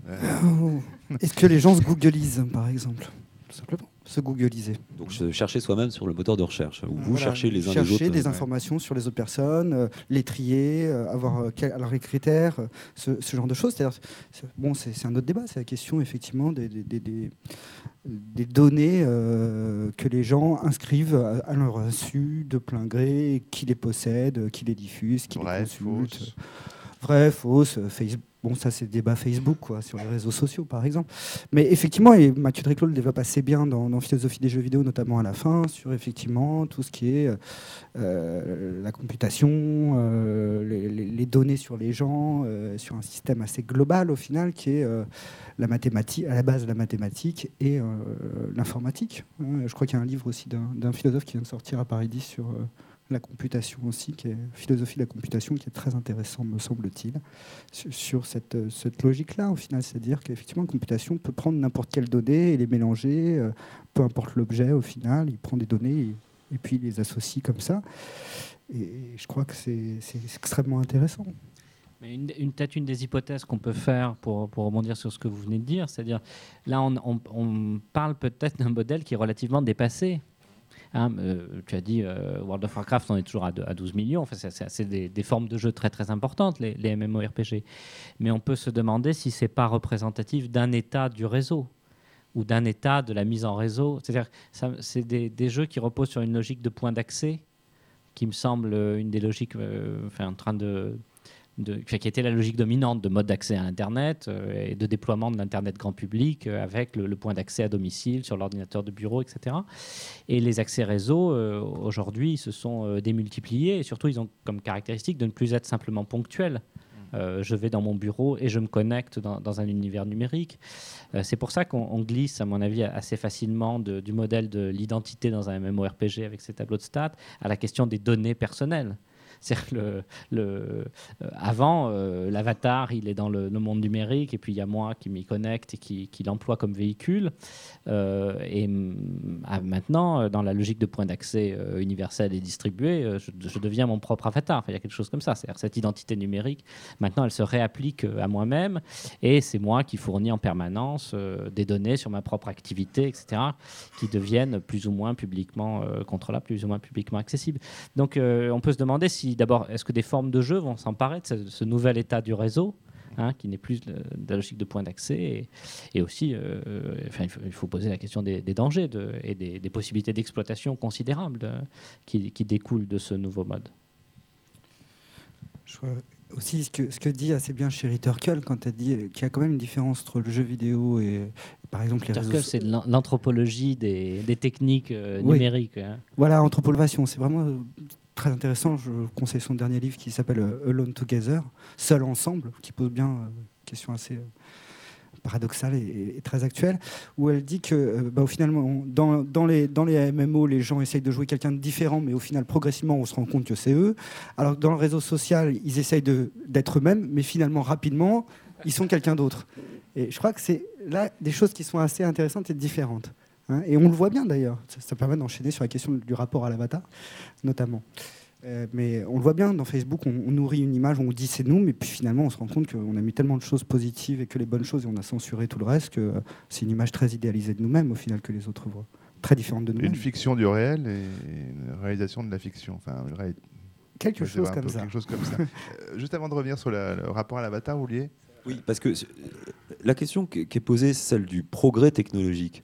Euh, est-ce que les gens se googlisent, par exemple? Tout simplement, se googliser. Donc chercher soi-même sur le moteur de recherche. Ou vous cherchez les uns chercher Chercher des informations sur les autres personnes, euh, les trier, euh, avoir alors les critères, ce, genre de choses. C'est, bon, c'est, un autre débat. C'est la question effectivement des, des, des, données que les gens inscrivent à, leur insu de plein gré, qui les possède, qui les diffuse, qui les consulte. Vrai, fausse, Bon, ça, c'est le débat Facebook, quoi, sur les réseaux sociaux, par exemple. Mais effectivement, et Mathieu Driclo le développe assez bien dans, Philosophie des jeux vidéo, notamment à la fin, sur effectivement tout ce qui est euh, la computation, euh, les, données sur les gens, euh, sur un système assez global, au final, qui est la mathématique, à la base la mathématique et l'informatique. Hein. Je crois qu'il y a un livre aussi d'un philosophe qui vient de sortir à Paris 10 sur la computation aussi, qui est philosophie de la computation, qui est très intéressant, me semble-t-il, sur cette, cette logique-là, au final. C'est-à-dire qu'effectivement, la computation peut prendre n'importe quelle donnée et les mélanger, euh, peu importe l'objet, au final, il prend des données et, puis il les associe comme ça. Et, je crois que c'est extrêmement intéressant. Mais une, une peut-être une des hypothèses qu'on peut faire pour, pour, rebondir sur ce que vous venez de dire, c'est-à-dire là on, parle peut-être d'un modèle qui est relativement dépassé Euh, tu as dit euh, World of Warcraft, on est toujours à, 12 millions. Enfin, c'est des, formes de jeu très très importantes, les, MMORPG. Mais on peut se demander si c'est pas représentatif d'un état du réseau ou d'un état de la mise en réseau. C'est-à-dire, c'est des, jeux qui reposent sur une logique de point d'accès, qui me semble une des logiques, euh, en train de qui était la logique dominante de mode d'accès à Internet euh, et de déploiement de l'Internet grand public euh, avec le, point d'accès à domicile sur l'ordinateur de bureau, etc. Et les accès réseau, euh, aujourd'hui, se sont démultipliés et surtout, ils ont comme caractéristique de ne plus être simplement ponctuels. Mmh. je vais dans mon bureau et je me connecte dans, un univers numérique. c'est pour ça qu'on glisse, à mon avis, assez facilement du modèle de l'identité dans un MMORPG avec ses tableaux de stats à la question des données personnelles. Le, le euh, avant, euh, l'avatar, il est dans le, monde numérique, et puis il y a moi qui m'y connecte et qui, qui l'emploie comme véhicule. Euh, et ah, maintenant, dans la logique de point d'accès universel et distribué, je, deviens mon propre avatar. il y a quelque chose comme ça. C'est-à-dire cette identité numérique, maintenant, elle se réapplique à moi-même, et c'est moi qui fournis en permanence des données sur ma propre activité, etc., qui deviennent plus ou moins publiquement contrôlables, plus ou moins publiquement accessibles. Donc, on peut se demander si d'abord, est-ce que des formes de jeu vont s'emparer de ce, nouvel état du réseau hein, qui n'est plus de, la logique de point d'accès. Et, aussi, euh, il, faut, poser la question des, dangers et des, possibilités d'exploitation considérables qui, découlent de ce nouveau mode. Je vois aussi ce que, ce que dit assez bien Sherry Turkle quand elle dit qu'il y a quand même une différence entre le jeu vidéo et, par exemple les Turkle, c'est l'anthropologie des, techniques euh, numériques. Hein. Voilà, anthropolvation, c'est vraiment très intéressant. Je conseille son dernier livre qui s'appelle euh, Alone Together, Seul ensemble, qui pose bien une euh, question assez euh, paradoxale et, très actuelle, où elle dit que bah, dans, les, dans les MMO, les gens essayent de jouer quelqu'un de différent, mais au final, progressivement, on se rend compte que c'est eux. Alors que dans le réseau social, ils essayent d'être eux-mêmes, mais finalement, rapidement, ils sont quelqu'un d'autre. Et je crois que c'est là des choses qui sont assez intéressantes et différentes. Hein. et on le voit bien d'ailleurs. Ça, permet d'enchaîner sur la question du rapport à l'avatar, notamment. Euh, mais on le voit bien dans Facebook, on, nourrit une image, on dit c'est nous, mais puis finalement on se rend compte qu'on a mis tellement de choses positives et que les bonnes choses, et on a censuré tout le reste, que c'est une image très idéalisée de nous-mêmes au final que les autres voient. Très différente de nous. Une fiction du réel et une réalisation de la fiction. Enfin, quelque, chose comme, quelque chose comme ça. Euh, juste avant de revenir sur le rapport à l'avatar, Oulier Oui, parce que la question qui est posée, c'est celle du progrès technologique.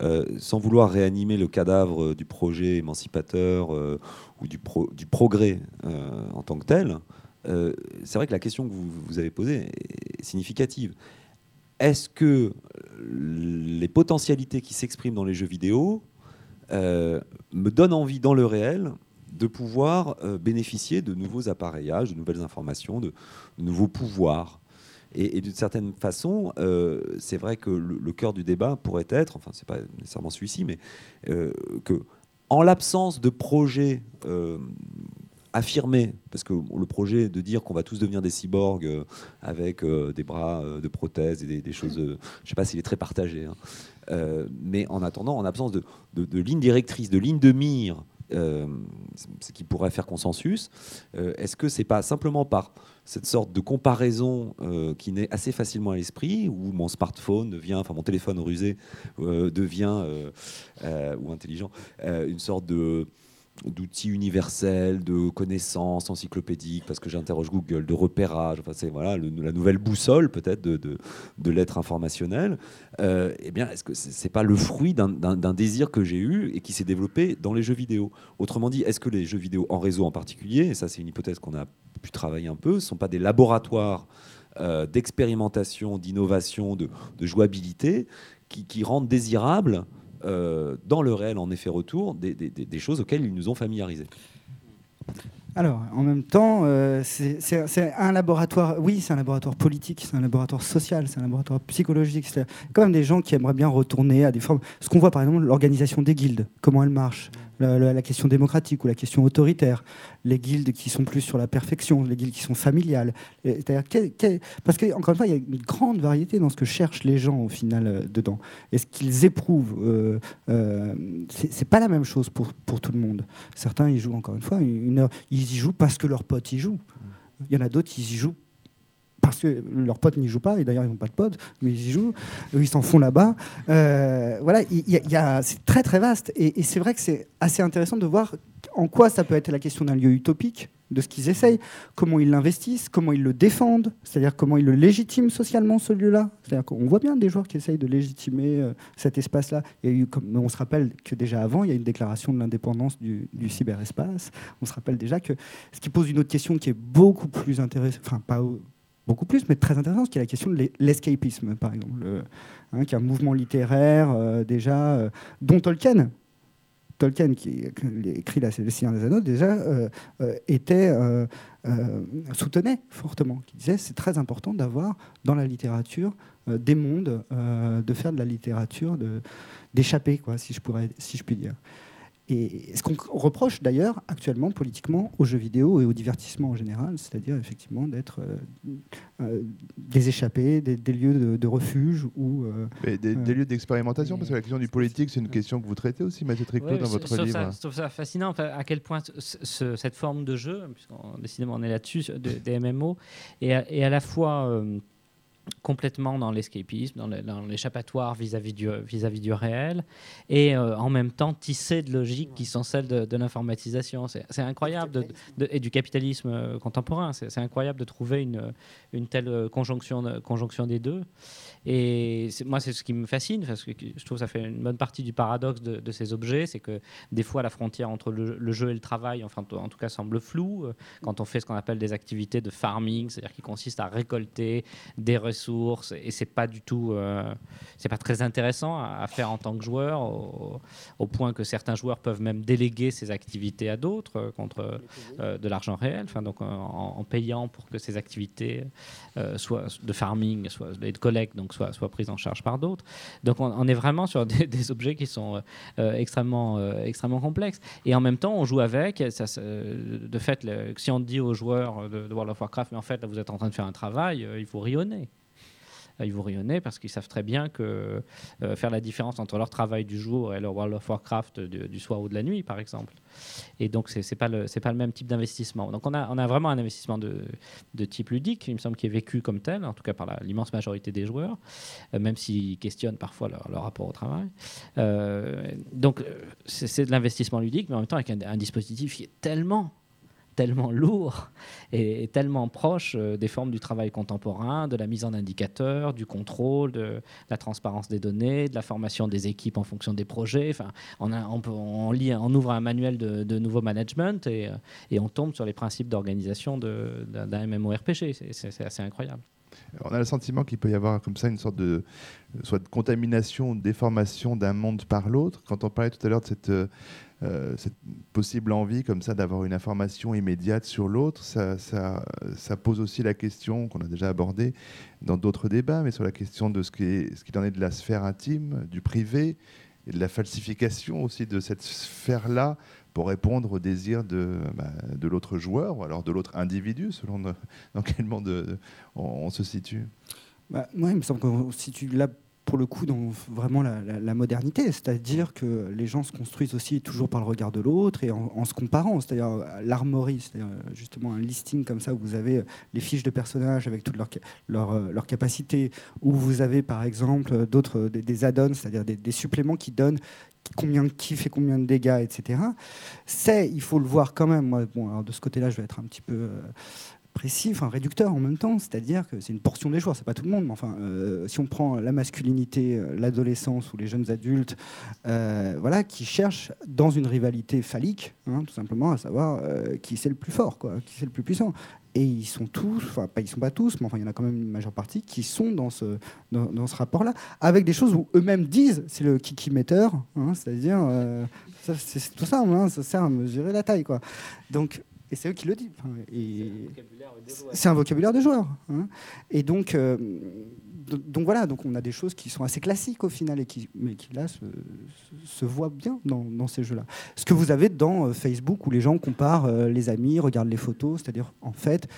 Euh, sans vouloir réanimer le cadavre du projet émancipateur euh, ou du, progrès euh, en tant que tel, c'est vrai que la question que vous, avez posée est significative. Est-ce que les potentialités qui s'expriment dans les jeux vidéo me donnent envie dans le réel de pouvoir bénéficier de nouveaux appareillages, de nouvelles informations, de nouveaux pouvoirs et, d'une certaine façon, euh, c'est vrai que le, cœur du débat pourrait être, enfin, c'est pas nécessairement celui-ci, mais euh, que, en l'absence de projet euh, affirmé, parce que le projet de dire qu'on va tous devenir des cyborgs avec des bras de prothèses et des, choses, je ne sais pas s'il est très partagé, hein. mais en attendant, en absence de, de, de ligne directrice, de ligne de mire, ce qui pourrait faire consensus, est-ce que c'est pas simplement par cette sorte de comparaison euh, qui naît assez facilement à l'esprit, où mon smartphone devient, enfin mon téléphone rusé euh, devient, euh, ou intelligent, une sorte de d'outils universels, de connaissances encyclopédiques, parce que j'interroge Google, de repérage, enfin c'est voilà la nouvelle boussole peut-être de, de, l'être informationnel. Euh, eh bien, est-ce que c'est pas le fruit d'un désir que j'ai eu et qui s'est développé dans les jeux vidéo? Autrement dit, est-ce que les jeux vidéo en réseau en particulier, et ça c'est une hypothèse qu'on a pu travailler un peu, ne sont pas des laboratoires euh, d'expérimentation, d'innovation, de, jouabilité qui, qui rendent désirables euh, dans le réel, en effet retour, des, choses auxquelles ils nous ont familiarisés. Alors, en même temps, euh, c'est un laboratoire, oui, c'est un laboratoire politique, c'est un laboratoire social, c'est un laboratoire psychologique. C'est quand même des gens qui aimeraient bien retourner à des formes. Ce qu'on voit, par exemple, l'organisation des guildes, comment elle marche, la, question démocratique ou la question autoritaire, les guildes qui sont plus sur la perfection, les guildes qui sont familiales. parce qu'encore une fois, il y a une grande variété dans ce que cherchent les gens au final euh, dedans. Et ce qu'ils éprouvent, euh, euh, c'est pas la même chose pour, pour tout le monde. Certains, ils jouent encore une fois une heure, ils y jouent parce que leurs potes y jouent. Il y en a d'autres qui y jouent parce que leurs potes n'y jouent pas, et d'ailleurs ils n'ont pas de potes, mais ils y jouent, ils s'en font là-bas. Euh, voilà, il y a, c'est très très vaste, et, c'est vrai que c'est assez intéressant de voir en quoi ça peut être la question d'un lieu utopique, de ce qu'ils essayent, comment ils l'investissent, comment ils le défendent, c'est-à-dire comment ils le légitiment socialement ce lieu-là. C'est-à-dire qu'on voit bien des joueurs qui essayent de légitimer euh, cet espace-là. Eu, comme, on se rappelle que déjà avant, il y a une déclaration de l'indépendance du, cyberespace. On se rappelle déjà que ce qui pose une autre question qui est beaucoup plus intéressante, enfin pas beaucoup plus, mais très intéressant, qui est la question de l'escapisme, par exemple, hein, qui est un mouvement littéraire euh, déjà, euh, dont Tolkien, Tolkien qui, écrit la, Le Seigneur des Anneaux, déjà euh, était, soutenait fortement, qui disait c'est très important d'avoir dans la littérature des mondes, de faire de la littérature, d'échapper, si je puis dire. Et ce qu'on reproche d'ailleurs actuellement politiquement aux jeux vidéo et au divertissement en général, c'est-à-dire effectivement d'être euh, euh, des échappés, des, lieux de, refuge ou euh, des, lieux d'expérimentation, parce que la question du politique, c'est une question que vous traitez aussi, Mathieu Triclot, dans votre livre. je trouve ça fascinant à quel point cette forme de jeu, puisqu'on décidément on est là-dessus, des MMO, et à la fois complètement dans l'escapisme, dans l'échappatoire vis-à-vis du, réel, et euh, en même temps tisser de logiques qui sont celles de, l'informatisation. C'est incroyable, et du capitalisme euh, contemporain. C'est incroyable de trouver une, telle conjonction, conjonction des deux. Et moi, c'est ce qui me fascine, parce que je trouve que ça fait une bonne partie du paradoxe de, ces objets, c'est que des fois, la frontière entre le, jeu et le travail, enfin, en tout cas, semble floue. Quand on fait ce qu'on appelle des activités de farming, c'est-à-dire qui consistent à récolter des ressources et c'est pas du tout, euh, c'est pas très intéressant à, faire en tant que joueur, au, point que certains joueurs peuvent même déléguer ces activités à d'autres euh, contre euh, de l'argent réel, enfin donc en, payant pour que ces activités soient de farming, soit et de collecte, donc soient prises en charge par d'autres. Donc on, est vraiment sur des, objets qui sont extrêmement, extrêmement complexes et en même temps on joue avec. De fait, si on dit aux joueurs de, World of Warcraft, mais en fait là, vous êtes en train de faire un travail, il faut rayonner. Rayonner parce qu'ils savent très bien que euh, faire la différence entre leur travail du jour et leur World of Warcraft du, soir ou de la nuit, par exemple. Et donc, ce n'est pas, le, même type d'investissement. Donc, on a, vraiment un investissement de, type ludique, il me semble, qui est vécu comme tel, en tout cas par l'immense majorité des joueurs, euh, même s'ils questionnent parfois leur, leur, rapport au travail. Euh, donc, c'est de l'investissement ludique, mais en même temps avec un dispositif qui est tellement tellement lourd et, tellement proche euh, des formes du travail contemporain, de la mise en indicateur, du contrôle, de la transparence des données, de la formation des équipes en fonction des projets. Enfin, on, lit, on ouvre un manuel de, nouveau management et, euh, et, on tombe sur les principes d'organisation d'un MMORPG. C'est assez incroyable. On a le sentiment qu'il peut y avoir comme ça une sorte de soit de contamination de déformation d'un monde par l'autre. Quand on parlait tout à l'heure de cette, euh, euh, cette possible envie comme ça d'avoir une information immédiate sur l'autre, ça, pose aussi la question qu'on a déjà abordée dans d'autres débats, mais sur la question de ce qu'il ce en est de la sphère intime, du privé, et de la falsification aussi de cette sphère-là pour répondre aux désirs de, bah, l'autre joueur ou alors de l'autre individu, selon dans quel monde on, se situe. Bah, moi, il me semble qu'on se situe là pour le coup dans vraiment la, modernité, c'est-à-dire que les gens se construisent aussi toujours par le regard de l'autre et en, se comparant, c'est-à-dire l'armory, c'est-à-dire justement un listing comme ça où vous avez les fiches de personnages avec toutes leurs leur, capacités, où vous avez par exemple d'autres des, add-ons, c'est-à-dire des, suppléments qui donnent combien qui fait combien de dégâts, etc. C'est, il faut le voir quand même. Moi, bon, alors de ce côté-là, je vais être un petit peu euh, réducteur en même temps, c'est-à-dire que c'est une portion des joueurs, c'est pas tout le monde, mais enfin, euh, si on prend la masculinité, euh, l'adolescence ou les jeunes adultes, euh, voilà, qui cherchent dans une rivalité phallique, hein, tout simplement, à savoir qui c'est le plus fort, qui c'est le plus puissant. Et ils sont tous, enfin, pas, ils sont pas tous, mais enfin, il y en a quand même une majeure partie qui sont dans ce, dans, ce rapport-là, avec des choses où eux-mêmes disent, c'est le kiki metteur, hein, c'est-à-dire, c'est tout ça, hein, ça sert à mesurer la taille, quoi. Donc, et c'est eux qui le disent. c'est un vocabulaire de joueur. Hein. Et donc, euh, donc voilà, donc on a des choses qui sont assez classiques au final et qui, mais qui là se, voient bien dans, ces jeux-là. Ce que vous avez dans euh, Facebook où les gens comparent euh, les amis, regardent les photos, c'est-à-dire en fait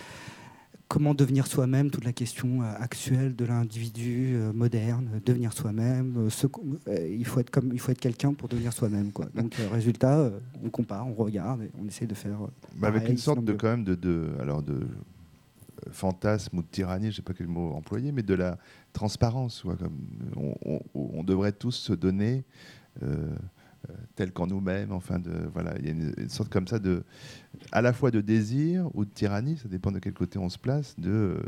comment devenir soi-même, toute la question euh, actuelle de l'individu euh, moderne, devenir soi-même. Euh, il faut être comme, il faut être quelqu'un pour devenir soi-même. Quoi. Donc résultat, on compare, on regarde, et on essaie de faire. Bah, avec une sorte de quand même de, de alors de fantasme ou de tyrannie, je ne sais pas quel mot employer, mais de la transparence. Comme on, on, devrait tous se donner euh, tel qu'en nous-mêmes. Enfin, de, voilà, il y a une, sorte comme ça de, à la fois de désir ou de tyrannie, ça dépend de quel côté on se place. De, euh,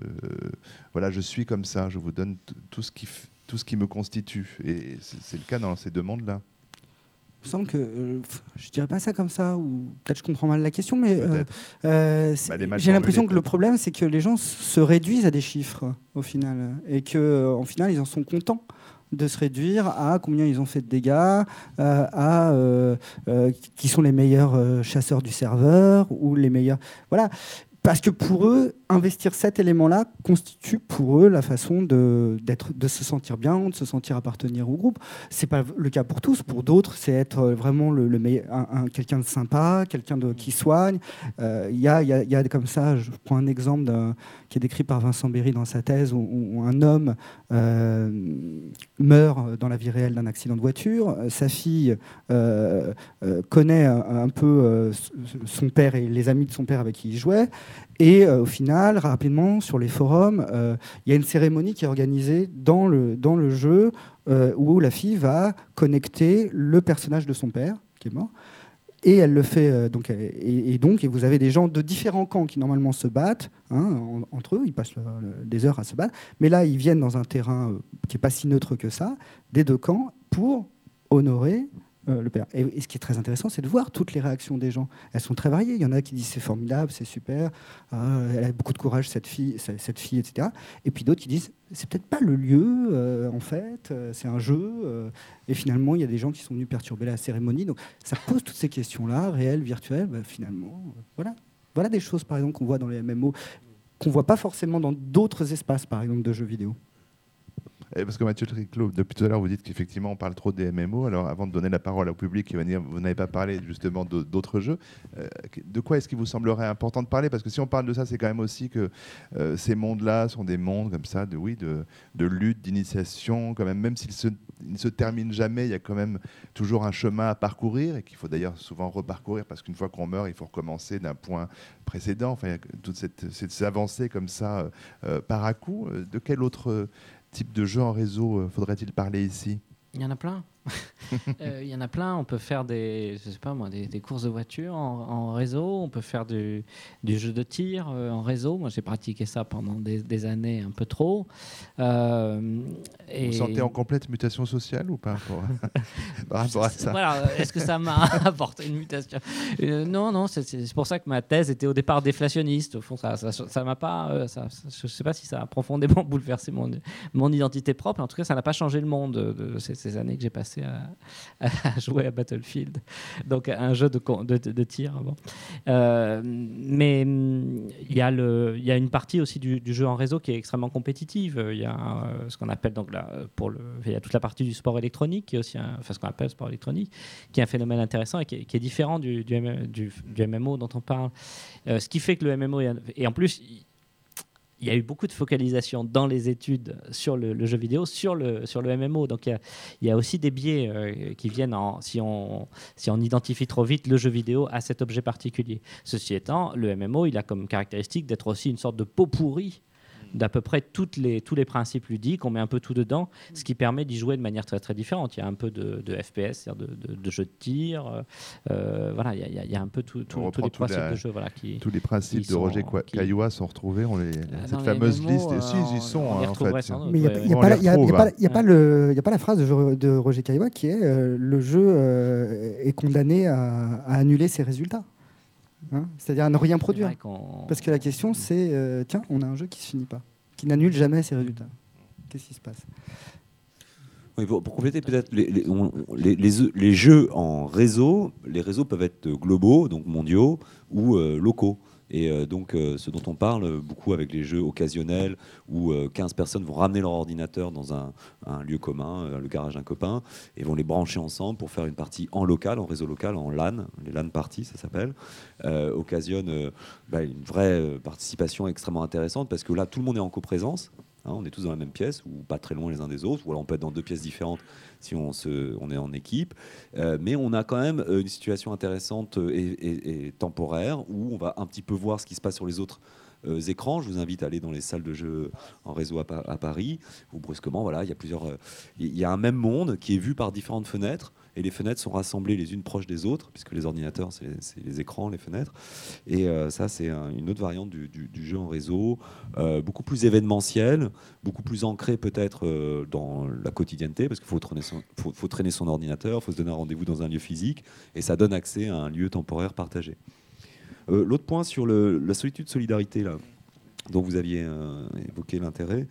voilà, je suis comme ça, je vous donne tout ce qui, tout ce qui me constitue. Et c'est le cas dans ces deux mondes-là. Il me semble que euh, je dirais pas ça comme ça, ou peut-être je comprends mal la question, mais bah, j'ai l'impression que le problème, c'est que les gens se réduisent à des chiffres au final, et que en final, ils en sont contents de se réduire à combien ils ont fait de dégâts, euh, à euh, euh, qui sont les meilleurs chasseurs du serveur ou les meilleurs. Voilà. Parce que pour eux, investir cet élément-là constitue pour eux la façon de, de se sentir bien, de se sentir appartenir au groupe. C'est pas le cas pour tous. Pour d'autres, c'est être vraiment le, un, quelqu'un de sympa, quelqu'un de, qui soigne. Il y, a, y, y, a, comme ça, je prends un exemple qui est décrit par Vincent Berry dans sa thèse, où, un homme euh, meurt dans la vie réelle d'un accident de voiture. Sa fille euh, euh, connaît un, peu son père et les amis de son père avec qui il jouait. Et au final, rapidement, sur les forums, il y a une cérémonie qui est organisée dans le, dans le jeu où la fille va connecter le personnage de son père, qui est mort, et elle le fait euh, donc et, donc vous avez des gens de différents camps qui normalement se battent hein, entre eux, ils passent des heures à se battre, mais là ils viennent dans un terrain euh, qui est pas si neutre que ça, des deux camps pour honorer euh. Et, ce qui est très intéressant, c'est de voir toutes les réactions des gens. Elles sont très variées. Il y en a qui disent c'est formidable, c'est super, euh, elle a beaucoup de courage cette fille, cette fille, etc. Et puis d'autres qui disent c'est peut-être pas le lieu euh, en fait, c'est un jeu. et finalement, il y a des gens qui sont venus perturber la cérémonie. Donc ça pose toutes ces questions-là, réelles, virtuelles. Bah, finalement, voilà, voilà des choses par exemple qu'on voit dans les MMO qu'on voit pas forcément dans d'autres espaces, par exemple de jeux vidéo. Parce que Mathieu Triclot, depuis tout à l'heure, vous dites qu'effectivement, on parle trop des MMO. Alors, avant de donner la parole au public qui va dire, vous n'avez pas parlé justement d'autres jeux. Euh, de quoi est-ce qu'il vous semblerait important de parler? Parce que si on parle de ça, c'est quand même aussi que euh, ces mondes-là sont des mondes comme ça, de, oui, de, lutte, d'initiation, quand même, même s'ils se, ne se terminent jamais, il y a quand même toujours un chemin à parcourir et qu'il faut d'ailleurs souvent reparcourir parce qu'une fois qu'on meurt, il faut recommencer d'un point précédent. Enfin, toute cette, cette avancée comme ça euh, par à coup. De quel autre type de jeu en réseau euh, faudrait-il parler ici? Il y en a plein. Euh, il y en a plein. On peut faire des, je sais pas moi, des, courses de voiture en, réseau. On peut faire du, du jeu de tir euh, en réseau. Moi, j'ai pratiqué ça pendant des, années, un peu trop. Euh, et... Vous sentez en complète mutation sociale ou pas par rapport à ça voilà, Est-ce que ça m'a apporté une mutation? Non, non. C'est pour ça que ma thèse était au départ déflationniste. Au fond, ça, ça, m'a pas. Ça, je sais pas si ça a profondément bouleversé mon, mon identité propre. En tout cas, ça n'a pas changé le monde de, ces, ces années que j'ai passées à, jouer à Battlefield, donc un jeu de, tir. Euh, mais il y, a le, y a une partie aussi du, jeu en réseau qui est extrêmement compétitive. Il y a euh, ce qu'on appelle donc là, pour le, il y a toute la partie du sport électronique qui est aussi un, enfin ce qu'on appelle sport électronique, qui est un phénomène intéressant et qui est, différent du, MMO dont on parle. Euh, ce qui fait que le MMO et en plus il y a eu beaucoup de focalisation dans les études sur le, jeu vidéo, sur le, sur le MMO. Donc il y, a, aussi des biais euh, qui viennent en, si on, si on identifie trop vite le jeu vidéo à cet objet particulier. Ceci étant, le MMO, il a comme caractéristique d'être aussi une sorte de pot pourri d'à peu près toutes les, tous les principes ludiques, on met un peu tout dedans, ce qui permet d'y jouer de manière très très différente. Il y a un peu de, FPS, c'est-à-dire de, de, jeu de tir, euh, voilà, il y, a, il y, a, un peu tout, tous les principes de jeu. Voilà, qui, tous les principes de Roger Caillois sont retrouvés, on les, ah, cette fameuse liste, si, ils y sont hein, en fait. Mais il n'y a, pas la phrase de, Roger Caillois qui est euh, le jeu euh, est condamné à, à annuler ses résultats. Hein, c'est-à-dire à ne rien produire. Parce que la question, c'est euh, tiens, on a un jeu qui ne se finit pas, qui n'annule jamais ses résultats. Qu'est-ce qui se passe? Pour, compléter peut-être les, les, les, jeux en réseau, les réseaux peuvent être globaux, donc mondiaux, ou euh, locaux. Et euh, donc, euh, ce dont on parle beaucoup avec les jeux occasionnels où 15 euh, personnes vont ramener leur ordinateur dans un, lieu commun, le garage d'un copain, et vont les brancher ensemble pour faire une partie en local, en réseau local, en LAN, les LAN parties, ça s'appelle, occasionne bah, une vraie participation extrêmement intéressante parce que là, tout le monde est en coprésence. Hein, on est tous dans la même pièce ou pas très loin les uns des autres, ou alors on peut être dans deux pièces différentes si on, se, on est en équipe. Euh, mais on a quand même euh, une situation intéressante et, temporaire où on va un petit peu voir ce qui se passe sur les autres euh, écrans. Je vous invite à aller dans les salles de jeu en réseau à, Paris, où brusquement, voilà, il y a plusieurs, il y a un même monde qui est vu par différentes fenêtres et les fenêtres sont rassemblées les unes proches des autres, puisque les ordinateurs, c'est les écrans, les fenêtres. Et euh, ça, c'est une autre variante du, jeu en réseau, euh, beaucoup plus événementiel, beaucoup plus ancré peut-être euh, dans la quotidienneté, parce qu'il faut traîner, son, ordinateur, il faut se donner un rendez-vous dans un lieu physique, et ça donne accès à un lieu temporaire partagé. L'autre point sur la solitude-solidarité, dont vous aviez évoqué l'intérêt.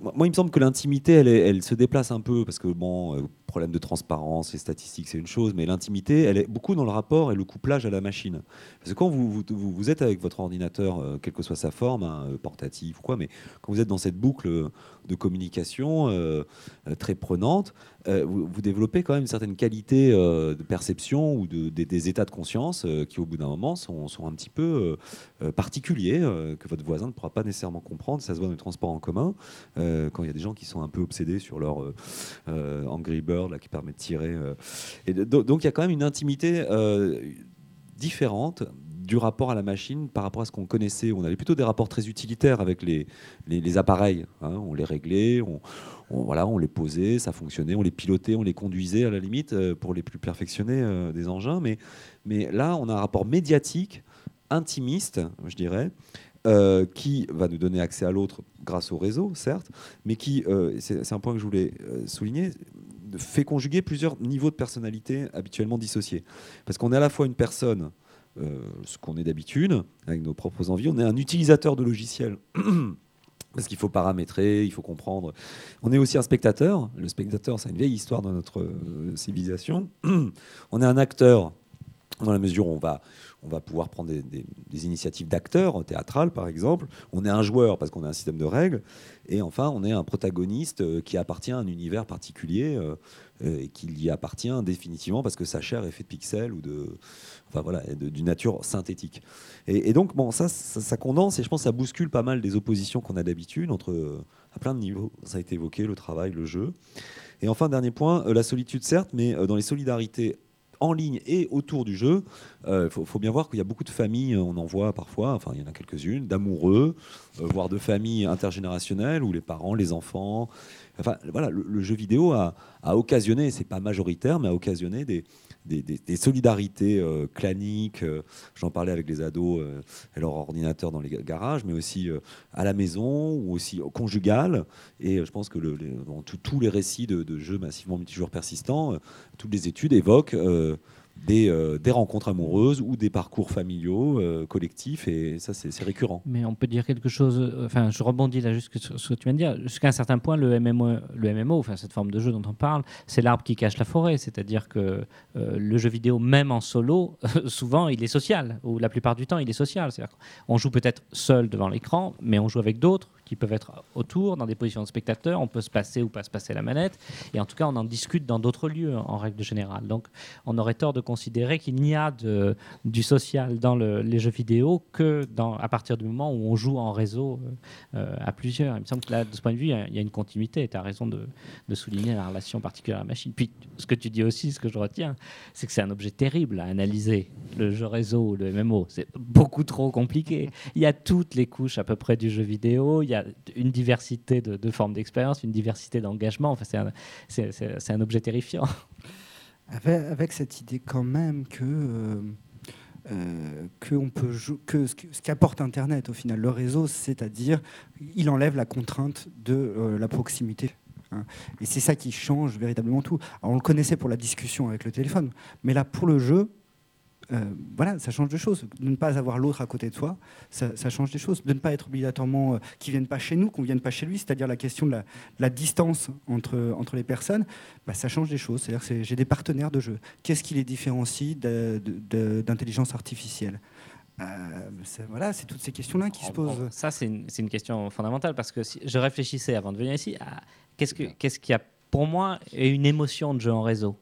Moi, il me semble que l'intimité, elle, elle, se déplace un peu parce que bon, euh, problème de transparence, les statistiques, c'est une chose, mais l'intimité, elle est beaucoup dans le rapport et le couplage à la machine. Parce que quand vous, vous, vous êtes avec votre ordinateur, euh, quelle que soit sa forme, hein, euh, portatif ou quoi, mais quand vous êtes dans cette boucle de communication euh, très prenante, vous, développez quand même une certaine qualité de perception ou de, des états de conscience qui, au bout d'un moment, sont, sont, un petit peu particuliers, que votre voisin ne pourra pas nécessairement comprendre. Ça se voit dans les transports en commun, quand il y a des gens qui sont un peu obsédés sur leur Angry Bird là, qui permet de tirer. Euh. Et donc il y a quand même une intimité euh, différente du rapport à la machine par rapport à ce qu'on connaissait. On avait plutôt des rapports très utilitaires avec les, les, appareils. Hein. On les réglait, on, voilà, on les posait, ça fonctionnait, on les pilotait, on les conduisait à la limite euh, pour les plus perfectionnés des engins. Mais, mais là, on a un rapport médiatique, intimiste, je dirais, qui va nous donner accès à l'autre grâce au réseau, certes, mais qui, c'est un point que je voulais souligner, fait conjuguer plusieurs niveaux de personnalité habituellement dissociés. Parce qu'on est à la fois une personne, euh, ce qu'on est d'habitude, avec nos propres envies, on est un utilisateur de logiciels. Parce qu'il faut paramétrer, il faut comprendre. On est aussi un spectateur. Le spectateur, c'est une vieille histoire dans notre euh, civilisation. On est un acteur dans la mesure où on va, on va pouvoir prendre des, initiatives d'acteurs, théâtrales par exemple. On est un joueur parce qu'on a un système de règles. Et enfin, on est un protagoniste euh, qui appartient à un univers particulier euh, et qui y appartient définitivement parce que sa chair est faite de pixels ou de, enfin voilà, d'une nature synthétique. Et, donc, bon, ça, ça, condense et je pense que ça bouscule pas mal des oppositions qu'on a d'habitude entre, à plein de niveaux. Ça a été évoqué, le travail, le jeu. Et enfin, dernier point, euh, la solitude certes, mais dans les solidarités en ligne et autour du jeu, il euh, faut, bien voir qu'il y a beaucoup de familles, on en voit parfois, enfin il y en a quelques-unes, d'amoureux, euh, voire de familles intergénérationnelles où les parents, les enfants, enfin voilà, le, jeu vidéo a, occasionné, c'est pas majoritaire, mais a occasionné des, des, solidarités euh, claniques. Euh, j'en parlais avec les ados euh, et leur ordinateur dans les garages, mais aussi à la maison ou aussi conjugal. Et je pense que dans tous les récits de, de, jeux massivement multijoueurs persistants, toutes les études évoquent euh, des, rencontres amoureuses ou des parcours familiaux euh, collectifs et ça c'est récurrent. Mais on peut dire quelque chose, euh, enfin je rebondis là juste sur ce que tu viens de dire, jusqu'à un certain point le MMO, le MMO, enfin cette forme de jeu dont on parle, c'est l'arbre qui cache la forêt, c'est-à-dire que le jeu vidéo même en solo, souvent il est social, ou la plupart du temps il est social, c'est-à-dire qu'on joue peut-être seul devant l'écran, mais on joue avec d'autres qui peuvent être autour, dans des positions de spectateurs. On peut se passer ou pas se passer la manette. Et en tout cas, on en discute dans d'autres lieux, en règle générale. Donc, on aurait tort de considérer qu'il n'y a du social dans les jeux vidéo que à partir du moment où on joue en réseau euh, à plusieurs. Il me semble que là, de ce point de vue, il y a une continuité. Tu as raison de, souligner la relation particulière à la machine. Puis, ce que tu dis aussi, ce que je retiens, c'est que c'est un objet terrible à analyser. Le jeu réseau, le MMO, c'est beaucoup trop compliqué. Il y a toutes les couches à peu près du jeu vidéo. Il y a une diversité de, formes d'expérience, une diversité d'engagement. Enfin, c'est un, objet terrifiant. Avec, cette idée quand même que, euh, euh, peut que ce, qu'apporte Internet au final, le réseau, c'est-à-dire il enlève la contrainte de euh, la proximité. Hein. Et c'est ça qui change véritablement tout. on le connaissait pour la discussion avec le téléphone, mais là, pour le jeu, euh, voilà, ça change de choses. De ne pas avoir l'autre à côté de soi, ça, change des choses. De ne pas être obligatoirement euh, qu'il ne vienne pas chez nous, qu'on ne vienne pas chez lui, c'est-à-dire la question de la, distance entre, entre les personnes, bah, ça change des choses. C'est-à-dire que j'ai des partenaires de jeu. Qu'est-ce qui les différencie d'intelligence artificielle? Euh, voilà, c'est toutes ces questions-là qui se posent. Ça, c'est une, une, question fondamentale parce que si je réfléchissais avant de venir ici à qu'est-ce qu'il ce qui a pour moi une émotion de jeu en réseau?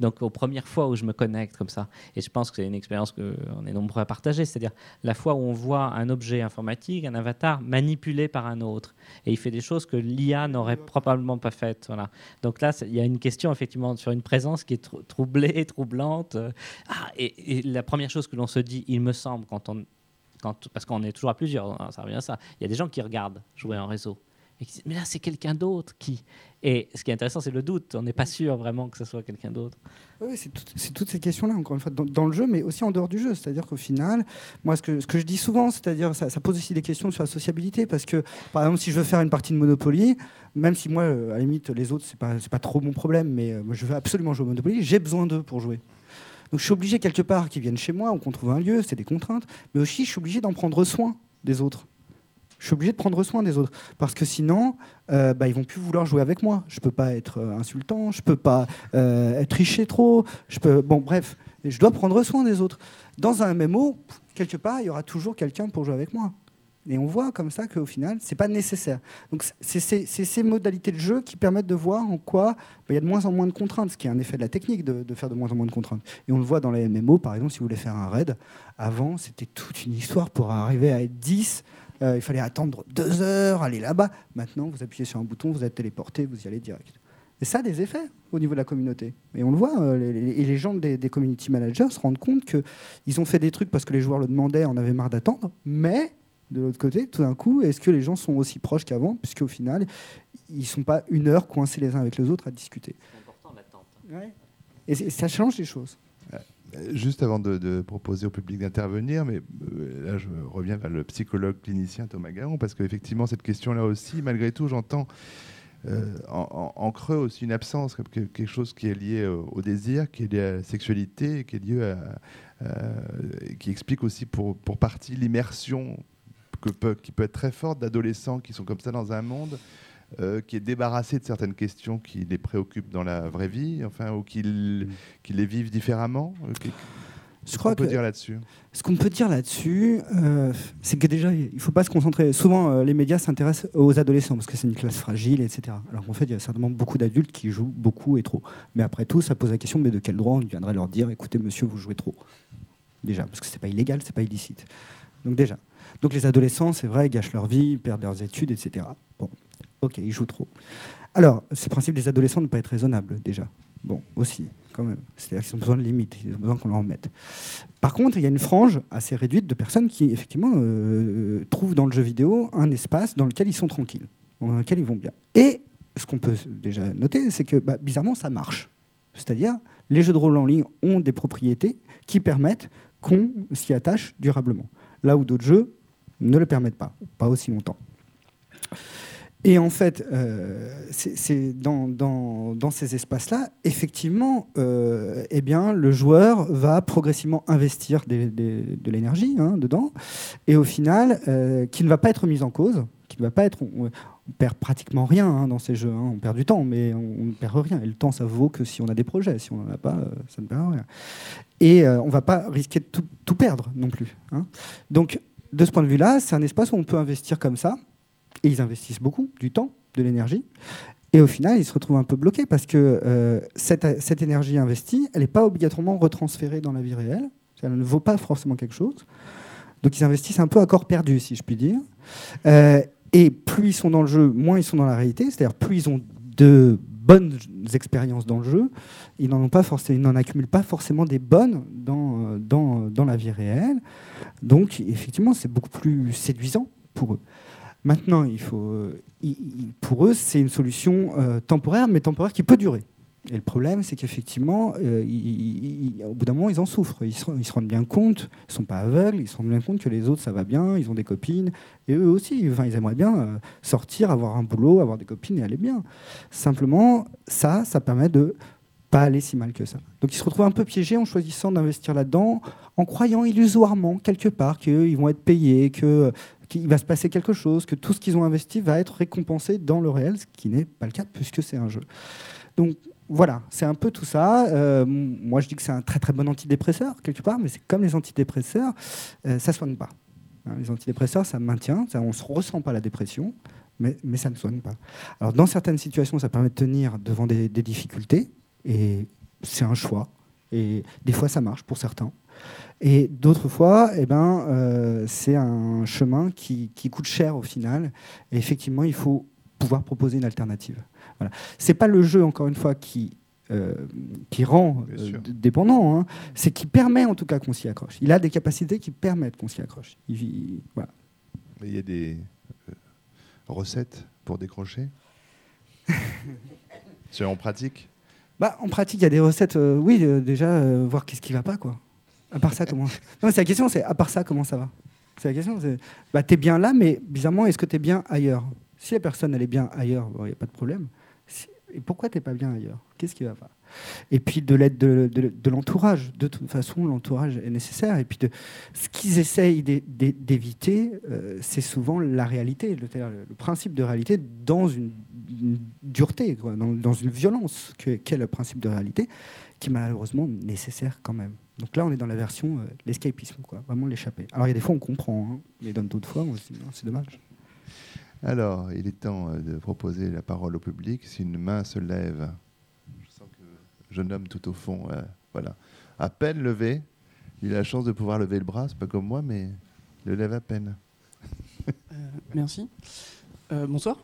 Donc, aux premières fois où je me connecte comme ça, et je pense que c'est une expérience qu'on est nombreux à partager, c'est-à-dire la fois où on voit un objet informatique, un avatar manipulé par un autre, et il fait des choses que l'IA n'aurait probablement pas faites. Voilà. Donc là, il y a une question effectivement sur une présence qui est troublée, troublante. Ah, et, la première chose que l'on se dit, il me semble, quand on, quand, parce qu'on est toujours à plusieurs, hein, ça revient à ça, il y a des gens qui regardent jouer en réseau mais là, c'est quelqu'un d'autre qui. Et ce qui est intéressant, c'est le doute. On n'est pas sûr vraiment que ce soit quelqu'un d'autre. Oui, c'est, toutes ces questions-là, encore une fois, dans, le jeu, mais aussi en dehors du jeu. C'est-à-dire qu'au final, moi, ce que, je dis souvent, c'est-à-dire, ça, ça, pose aussi des questions sur la sociabilité. Parce que, par exemple, si je veux faire une partie de Monopoly, même si moi, euh, à la limite, les autres, c'est pas, pas trop mon problème, mais euh, je veux absolument jouer au Monopoly, j'ai besoin d'eux pour jouer. Donc, je suis obligé quelque part qu'ils viennent chez moi ou qu'on trouve un lieu, c'est des contraintes, mais aussi, je suis obligé d'en prendre soin des autres je suis obligé de prendre soin des autres. Parce que sinon, euh, bah, ils vont plus vouloir jouer avec moi. Je peux pas être euh, insultant, je peux pas euh, tricher trop. Je peux, bon, bref, je dois prendre soin des autres. Dans un MMO, quelque part, il y aura toujours quelqu'un pour jouer avec moi. Et on voit comme ça qu'au final, c'est pas nécessaire. Donc c'est ces modalités de jeu qui permettent de voir en quoi bah, il y a de moins en moins de contraintes, ce qui est un effet de la technique de, de, faire de moins en moins de contraintes. Et on le voit dans les MMO, par exemple, si vous voulez faire un raid, avant c'était toute une histoire pour arriver à être 10 euh, il fallait attendre deux heures, aller là-bas. Maintenant, vous appuyez sur un bouton, vous êtes téléporté, vous y allez direct. Et ça a des effets au niveau de la communauté. Et on le voit, euh, et les gens des, community managers se rendent compte qu'ils ont fait des trucs parce que les joueurs le demandaient, on avait marre d'attendre, mais de l'autre côté, tout d'un coup, est-ce que les gens sont aussi proches qu'avant? Puisqu'au final, ils ne sont pas une heure coincés les uns avec les autres à discuter. C'est important l'attente. et, ça change les choses. Juste avant de, proposer au public d'intervenir, mais euh, là je reviens vers le psychologue clinicien Thomas Garon, parce qu'effectivement cette question-là aussi, malgré tout, j'entends euh, en, creux aussi une absence, quelque chose qui est lié au, désir, qui est lié à la sexualité, qui est lié à, qui explique aussi pour, partie l'immersion qui peut être très forte d'adolescents qui sont comme ça dans un monde euh, qui est débarrassé de certaines questions qui les préoccupent dans la vraie vie, enfin, ou qui, mm. les vivent différemment. Euh, je crois qu'on peut dire là-dessus? Ce qu'on peut dire là-dessus, euh, c'est que déjà, il ne faut pas se concentrer. Souvent, euh, les médias s'intéressent aux adolescents parce que c'est une classe fragile, etc. Alors qu'en fait, il y a certainement beaucoup d'adultes qui jouent beaucoup et trop. Mais après tout, ça pose la question mais de quel droit on viendrait leur dire écoutez, monsieur, vous jouez trop? Déjà, parce que ce n'est pas illégal, ce n'est pas illicite. Donc, déjà. Donc, les adolescents, c'est vrai, gâchent leur vie, perdent leurs études, etc. Bon, ok, ils jouent trop. Alors, ce principe des adolescents ne pas être raisonnable, déjà. Bon, aussi, quand même. C'est-à-dire qu'ils ont besoin de limites, ils ont besoin qu'on leur mette. Par contre, il y a une frange assez réduite de personnes qui, effectivement, euh, trouvent dans le jeu vidéo un espace dans lequel ils sont tranquilles, dans lequel ils vont bien. Et ce qu'on peut déjà noter, c'est que, bah, bizarrement, ça marche. C'est-à-dire, les jeux de rôle en ligne ont des propriétés qui permettent qu'on s'y attache durablement. Là où d'autres jeux ne le permettent pas, pas aussi longtemps. Et en fait, euh, c'est dans, ces espaces-là, effectivement, euh, eh bien, le joueur va progressivement investir de l'énergie hein, dedans, et au final, euh, qui ne va pas être mis en cause, qui ne va pas être, on, perd pratiquement rien hein, dans ces jeux, hein. on perd du temps, mais on ne perd rien. Et le temps, ça vaut que si on a des projets, si on n'en a pas, ça ne perd rien. Et on ne va pas risquer de tout perdre non plus. Donc, de ce point de vue-là, c'est un espace où on peut investir comme ça et ils investissent beaucoup, du temps, de l'énergie. Et au final, ils se retrouvent un peu bloqués parce que euh, cette, énergie investie, elle n'est pas obligatoirement retransférée dans la vie réelle. Elle ne vaut pas forcément quelque chose. Donc ils investissent un peu à corps perdu, si je puis dire. Euh, et plus ils sont dans le jeu, moins ils sont dans la réalité. C'est-à-dire plus ils ont de bonnes expériences dans le jeu, ils n'en accumulent pas forcément des bonnes dans, dans la vie réelle. Donc effectivement, c'est beaucoup plus séduisant pour eux. Maintenant, il faut, euh, pour eux, c'est une solution euh, temporaire, mais temporaire qui peut durer. Et le problème, c'est qu'effectivement, euh, au bout d'un moment, ils en souffrent. Ils se, rendent bien compte, ils ne sont pas aveugles, ils se rendent bien compte que les autres, ça va bien, ils ont des copines, et eux aussi, enfin, ils aimeraient bien sortir, avoir un boulot, avoir des copines et aller bien. Simplement, ça, ça permet de pas aller si mal que ça. Donc ils se retrouvent un peu piégés en choisissant d'investir là-dedans, en croyant illusoirement quelque part qu'ils vont être payés, que qu'il va se passer quelque chose, que tout ce qu'ils ont investi va être récompensé dans le réel, ce qui n'est pas le cas puisque c'est un jeu. Donc voilà, c'est un peu tout ça. Euh, moi, je dis que c'est un très très bon antidépresseur quelque part, mais c'est comme les antidépresseurs, euh, ça soigne pas. Hein, les antidépresseurs, ça maintient, ça, on se ressent pas la dépression, mais, ça ne soigne pas. Alors dans certaines situations, ça permet de tenir devant des difficultés, et c'est un choix. Et des fois, ça marche pour certains. Et d'autres fois, eh ben, euh, c'est un chemin qui, coûte cher au final. Et effectivement, il faut pouvoir proposer une alternative. Voilà. Ce n'est pas le jeu, encore une fois, qui, euh, qui rend euh, dépendant, hein. c'est qui permet en tout cas qu'on s'y accroche. Il a des capacités qui permettent qu'on s'y accroche. Il, voilà. il y a des recettes pour décrocher? C'est en pratique? Bah, En pratique, il y a des recettes, oui, déjà, voir qu'est-ce qui ne va pas. quoi. À part ça, comment Non, c'est la question, c'est à part ça, comment ça va C'est la question. C'est, bah, t'es bien là, mais bizarrement, est-ce que t'es bien ailleurs Si la personne elle est bien ailleurs, il n'y a pas de problème. Et pourquoi t'es pas bien ailleurs? Qu'est-ce qui va pas? Et puis de l'aide de, de, l'entourage. De toute façon, l'entourage est nécessaire. Et puis de, ce qu'ils essayent d'éviter, euh, c'est souvent la réalité, le, le, principe de réalité dans une, dureté, dans, une violence qu'est le principe de réalité, qui est malheureusement nécessaire quand même. Donc là, on est dans la version euh, l'escapisme, quoi, vraiment l'échapper. Alors il y a des fois on comprend, hein, mais dans d'autres fois, c'est dommage. Alors, il est temps euh, de proposer la parole au public. Si une main se lève, je sens que jeune homme tout au fond, euh, voilà, à peine levé. Il a la chance de pouvoir lever le bras, c'est pas comme moi, mais il le lève à peine. merci. bonsoir.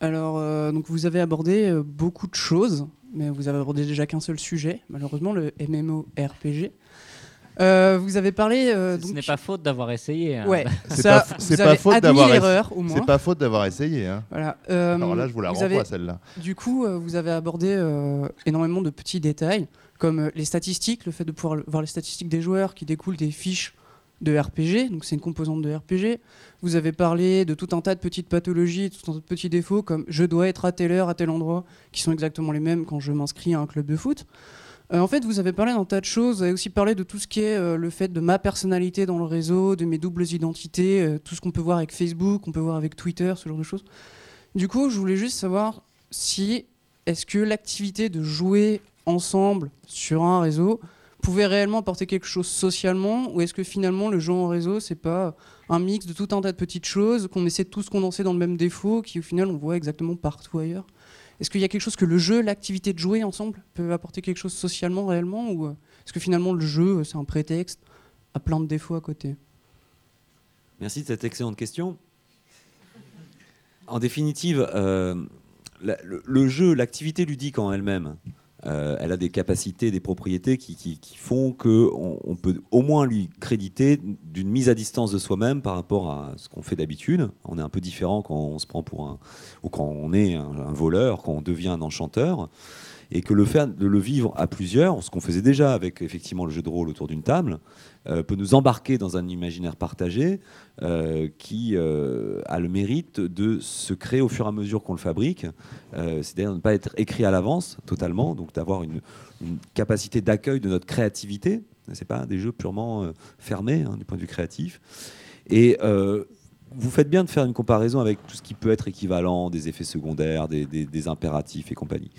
Alors, donc vous avez abordé beaucoup de choses mais vous avez abordé déjà qu'un seul sujet, malheureusement, le MMORPG. Euh, vous avez parlé. Euh, Ce n'est pas faute d'avoir essayé. Hein. Ouais, c'est pas, pas, faute d'avoir erreur, au moins. C'est pas faute d'avoir essayé. Hein. Voilà. Euh, Alors là, je vous la renvoie celle-là. Du coup, euh, vous avez abordé énormément de petits détails, comme les statistiques, le fait de pouvoir voir les statistiques des joueurs qui découlent des fiches de RPG, donc c'est une composante de RPG. Vous avez parlé de tout un tas de petites pathologies, tout un tas de petits défauts, comme je dois être à telle heure, à tel endroit, qui sont exactement les mêmes quand je m'inscris à un club de foot. Euh, en fait, vous avez parlé d'un tas de choses. Vous avez aussi parlé de tout ce qui est euh, le fait de ma personnalité dans le réseau, de mes doubles identités, euh, tout ce qu'on peut voir avec Facebook, qu'on peut voir avec Twitter, ce genre de choses. Du coup, je voulais juste savoir si est-ce que l'activité de jouer ensemble sur un réseau pouvait réellement apporter quelque chose socialement ou est-ce que finalement le jeu en réseau c'est pas un mix de tout un tas de petites choses qu'on essaie de tous condenser dans le même défaut qui au final on voit exactement partout ailleurs? Est-ce qu'il y a quelque chose que le jeu, l'activité de jouer ensemble peut apporter quelque chose socialement réellement ou est-ce que finalement le jeu c'est un prétexte à plein de défauts à côté? Merci de cette excellente question. En définitive, euh, le jeu, l'activité ludique en elle-même, euh, elle a des capacités, des propriétés qui, qui- font qu'on on peut au moins lui créditer d'une mise à distance de soi-même par rapport à ce qu'on fait d'habitude. On est un peu différent quand on se prend pour un. ou quand on est un, un voleur, quand on devient un enchanteur. Et que le fait de le vivre à plusieurs, ce qu'on faisait déjà avec effectivement le jeu de rôle autour d'une table, peut nous embarquer dans un imaginaire partagé euh, qui euh, a le mérite de se créer au fur et à mesure qu'on le fabrique, euh, c'est-à-dire ne pas être écrit à l'avance totalement, donc d'avoir une, capacité d'accueil de notre créativité. C'est pas des jeux purement euh, fermés hein, du point de vue créatif. Et euh, vous faites bien de faire une comparaison avec tout ce qui peut être équivalent, des effets secondaires, des, impératifs et compagnie.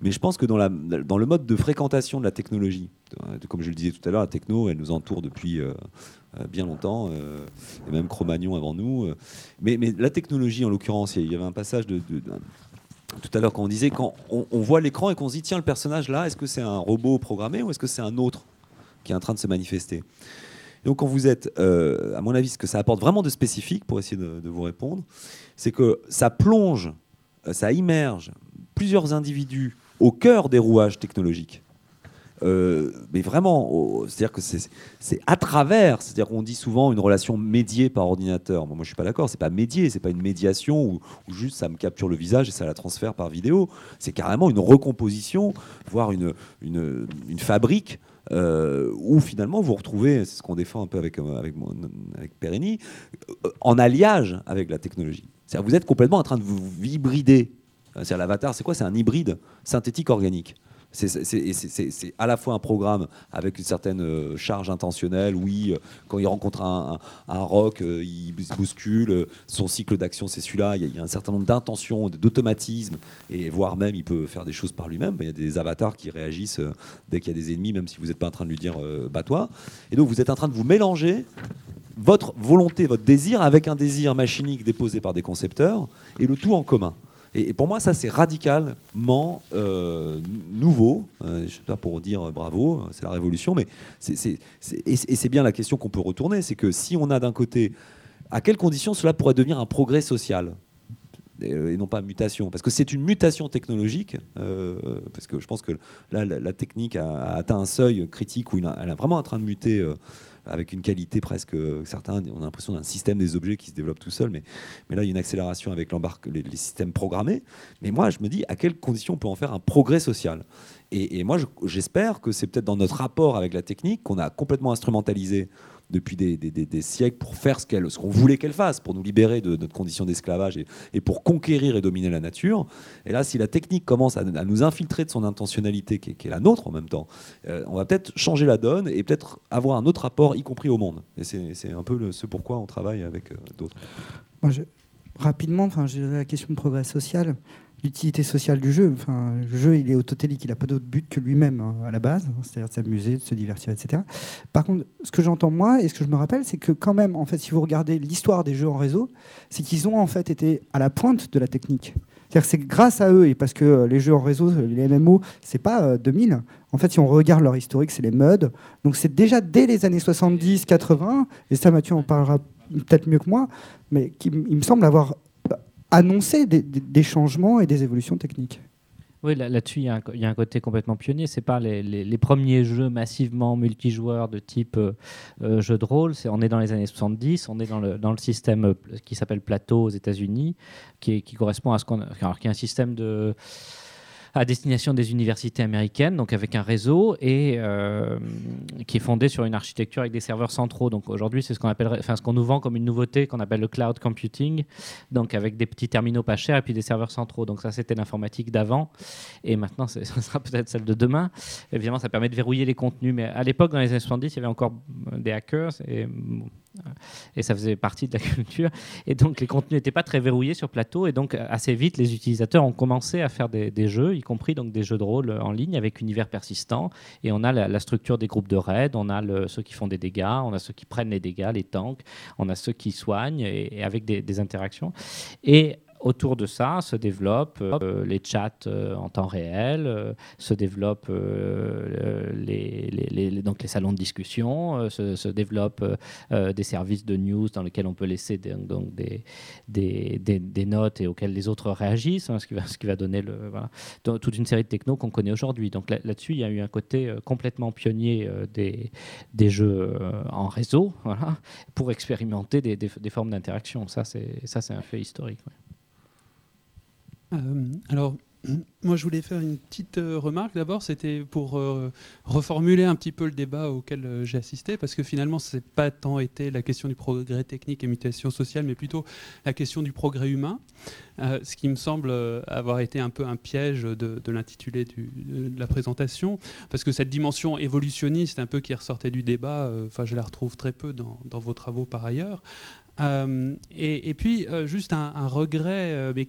Mais je pense que dans, le mode de fréquentation de la technologie, euh, comme je le disais tout à l'heure, la techno, elle nous entoure depuis euh, euh, bien longtemps, et même Cro-Magnon avant nous. mais, la technologie, en l'occurrence, il y avait un passage de, tout à l'heure quand on disait, quand on voit l'écran et qu'on se dit, tiens, le personnage là, est-ce que c'est un robot programmé ou est-ce que c'est un autre qui est en train de se manifester? Donc quand vous êtes, euh, à mon avis, ce que ça apporte vraiment de spécifique, pour essayer de, vous répondre, c'est que ça plonge, euh, ça immerge plusieurs individus au cœur des rouages technologiques. Euh, mais vraiment, c'est-à-dire que c'est à travers, c'est-à-dire qu'on dit souvent une relation médiée par ordinateur. Moi, je suis pas d'accord. C'est pas médié, c'est pas une médiation où juste ça me capture le visage et ça la transfère par vidéo. C'est carrément une recomposition, voire une, une, une fabrique euh, où finalement vous retrouvez, c'est ce qu'on défend un peu avec, euh, avec, euh, en alliage avec la technologie. C'est-à-dire vous êtes complètement en train de vous hybrider. C'est-à-dire l'avatar, c'est quoi? C'est un hybride synthétique organique. C'est- à la fois un programme avec une certaine euh, charge intentionnelle. Oui, euh, quand il rencontre un, un, rock, euh, il se bouscule. son cycle d'action, c'est celui-là. Il y, a- un certain nombre d'intentions, d'automatismes, et voire même, il peut faire des choses par lui-même. Il y a des avatars qui réagissent dès qu'il y a des ennemis, même si vous n'êtes pas en train de lui dire euh, bats-toi. Et donc, vous êtes en train de vous mélanger votre volonté, votre désir avec un désir machinique déposé par des concepteurs, et le tout en commun. Et, pour moi, ça, c'est radicalement euh, nouveau. Euh, je ne sais pas pour dire euh, bravo, c'est la révolution, mais c'est, bien la question qu'on peut retourner, c'est que si on a d'un côté, à quelles conditions cela pourrait devenir un progrès social et, non pas mutation? Parce que c'est une mutation technologique, parce que je pense que là, la, technique a, atteint un seuil critique où elle est vraiment en train de muter. Avec une qualité presque euh, certains on a l'impression d'un système des objets qui se développe tout seul mais, mais là il y a une accélération avec les, les systèmes programmés. Mais moi je me dis à quelles conditions on peut en faire un progrès social? Et, et moi je- j'espère que c'est peut-être dans notre rapport avec la technique qu'on a complètement instrumentalisé depuis des, siècles pour faire ce qu'on voulait qu'elle fasse, pour nous libérer de notre condition d'esclavage et, pour conquérir et dominer la nature. Et là, si la technique commence à, nous infiltrer de son intentionnalité, qui est, la nôtre en même temps, euh, on va peut-être changer la donne et peut-être avoir un autre rapport, y compris au monde. Et c'est un peu ce pourquoi on travaille avec euh, d'autres. Rapidement, j'ai la question de progrès social, l'utilité sociale du jeu. Enfin, le jeu, il est autotélique, il n'a pas d'autre but que lui-même hein, à la base, hein, c'est-à-dire de s'amuser, de se divertir, etc. Par contre, ce que j'entends moi et ce que je me rappelle, c'est que quand même, en fait, si vous regardez l'histoire des jeux en réseau, c'est qu'ils ont en fait été à la pointe de la technique. C'est-à-dire que c'est grâce à eux et parce que euh, les jeux en réseau, les MMO, c'est pas euh, 2000. En fait, si on regarde leur historique, c'est les MUD. Donc c'est déjà dès les années 70, 80, et ça Mathieu en parlera peut-être mieux que moi, mais il me semble avoir annoncé des, changements et des évolutions techniques. Oui, là- là-dessus, il y, a un côté complètement pionnier. C'est pas les, les- premiers jeux massivement multijoueurs de type euh, euh, jeu de rôle. On est dans les années 70. On est dans le, dans le système euh, qui s'appelle Plateau aux États-Unis, qui, correspond à ce qu'on, alors, qui est un système de à destination des universités américaines, donc avec un réseau et euh, qui est fondé sur une architecture avec des serveurs centraux. Donc aujourd'hui, c'est ce qu'on appelle, enfin ce qu'on nous vend comme une nouveauté qu'on appelle le cloud computing, donc avec des petits terminaux pas chers et puis des serveurs centraux. Donc ça, c'était l'informatique d'avant et maintenant, ça sera peut-être celle de demain. Évidemment, ça permet de verrouiller les contenus, mais à l'époque, dans les années 70, il y avait encore des hackers et et ça faisait partie de la culture. Et donc les contenus n'étaient pas très verrouillés sur plateau, et donc assez vite les utilisateurs ont commencé à faire des, jeux, y compris donc des jeux de rôle en ligne avec univers persistant. Et on a la, structure des groupes de raid, on a ceux qui font des dégâts, on a ceux qui prennent les dégâts, les tanks, on a ceux qui soignent et, avec des, des interactions. Et autour de ça se développent euh, les chats euh, en temps réel, euh, se développent les, donc les salons de discussion, se, développent des services de news dans lesquels on peut laisser des, donc des, notes et auxquels les autres réagissent, hein, ce, qui va, donner toute une série de technos qu'on connaît aujourd'hui. Donc là-dessus, il y a eu un côté complètement pionnier des, jeux en réseau pour expérimenter des, formes d'interaction. Ça, c'est un fait historique. Alors, moi, je voulais faire une petite euh, remarque d'abord. C'était pour euh, reformuler un petit peu le débat auquel j'ai assisté, parce que finalement, ce n'est pas tant été la question du progrès technique et mutation sociale, mais plutôt la question du progrès humain. ce qui me semble avoir été un peu un piège de, l'intitulé de la présentation, parce que cette dimension évolutionniste, un peu qui ressortait du débat, enfin, je la retrouve très peu dans, vos travaux par ailleurs. Et, puis, juste un, un regret, mais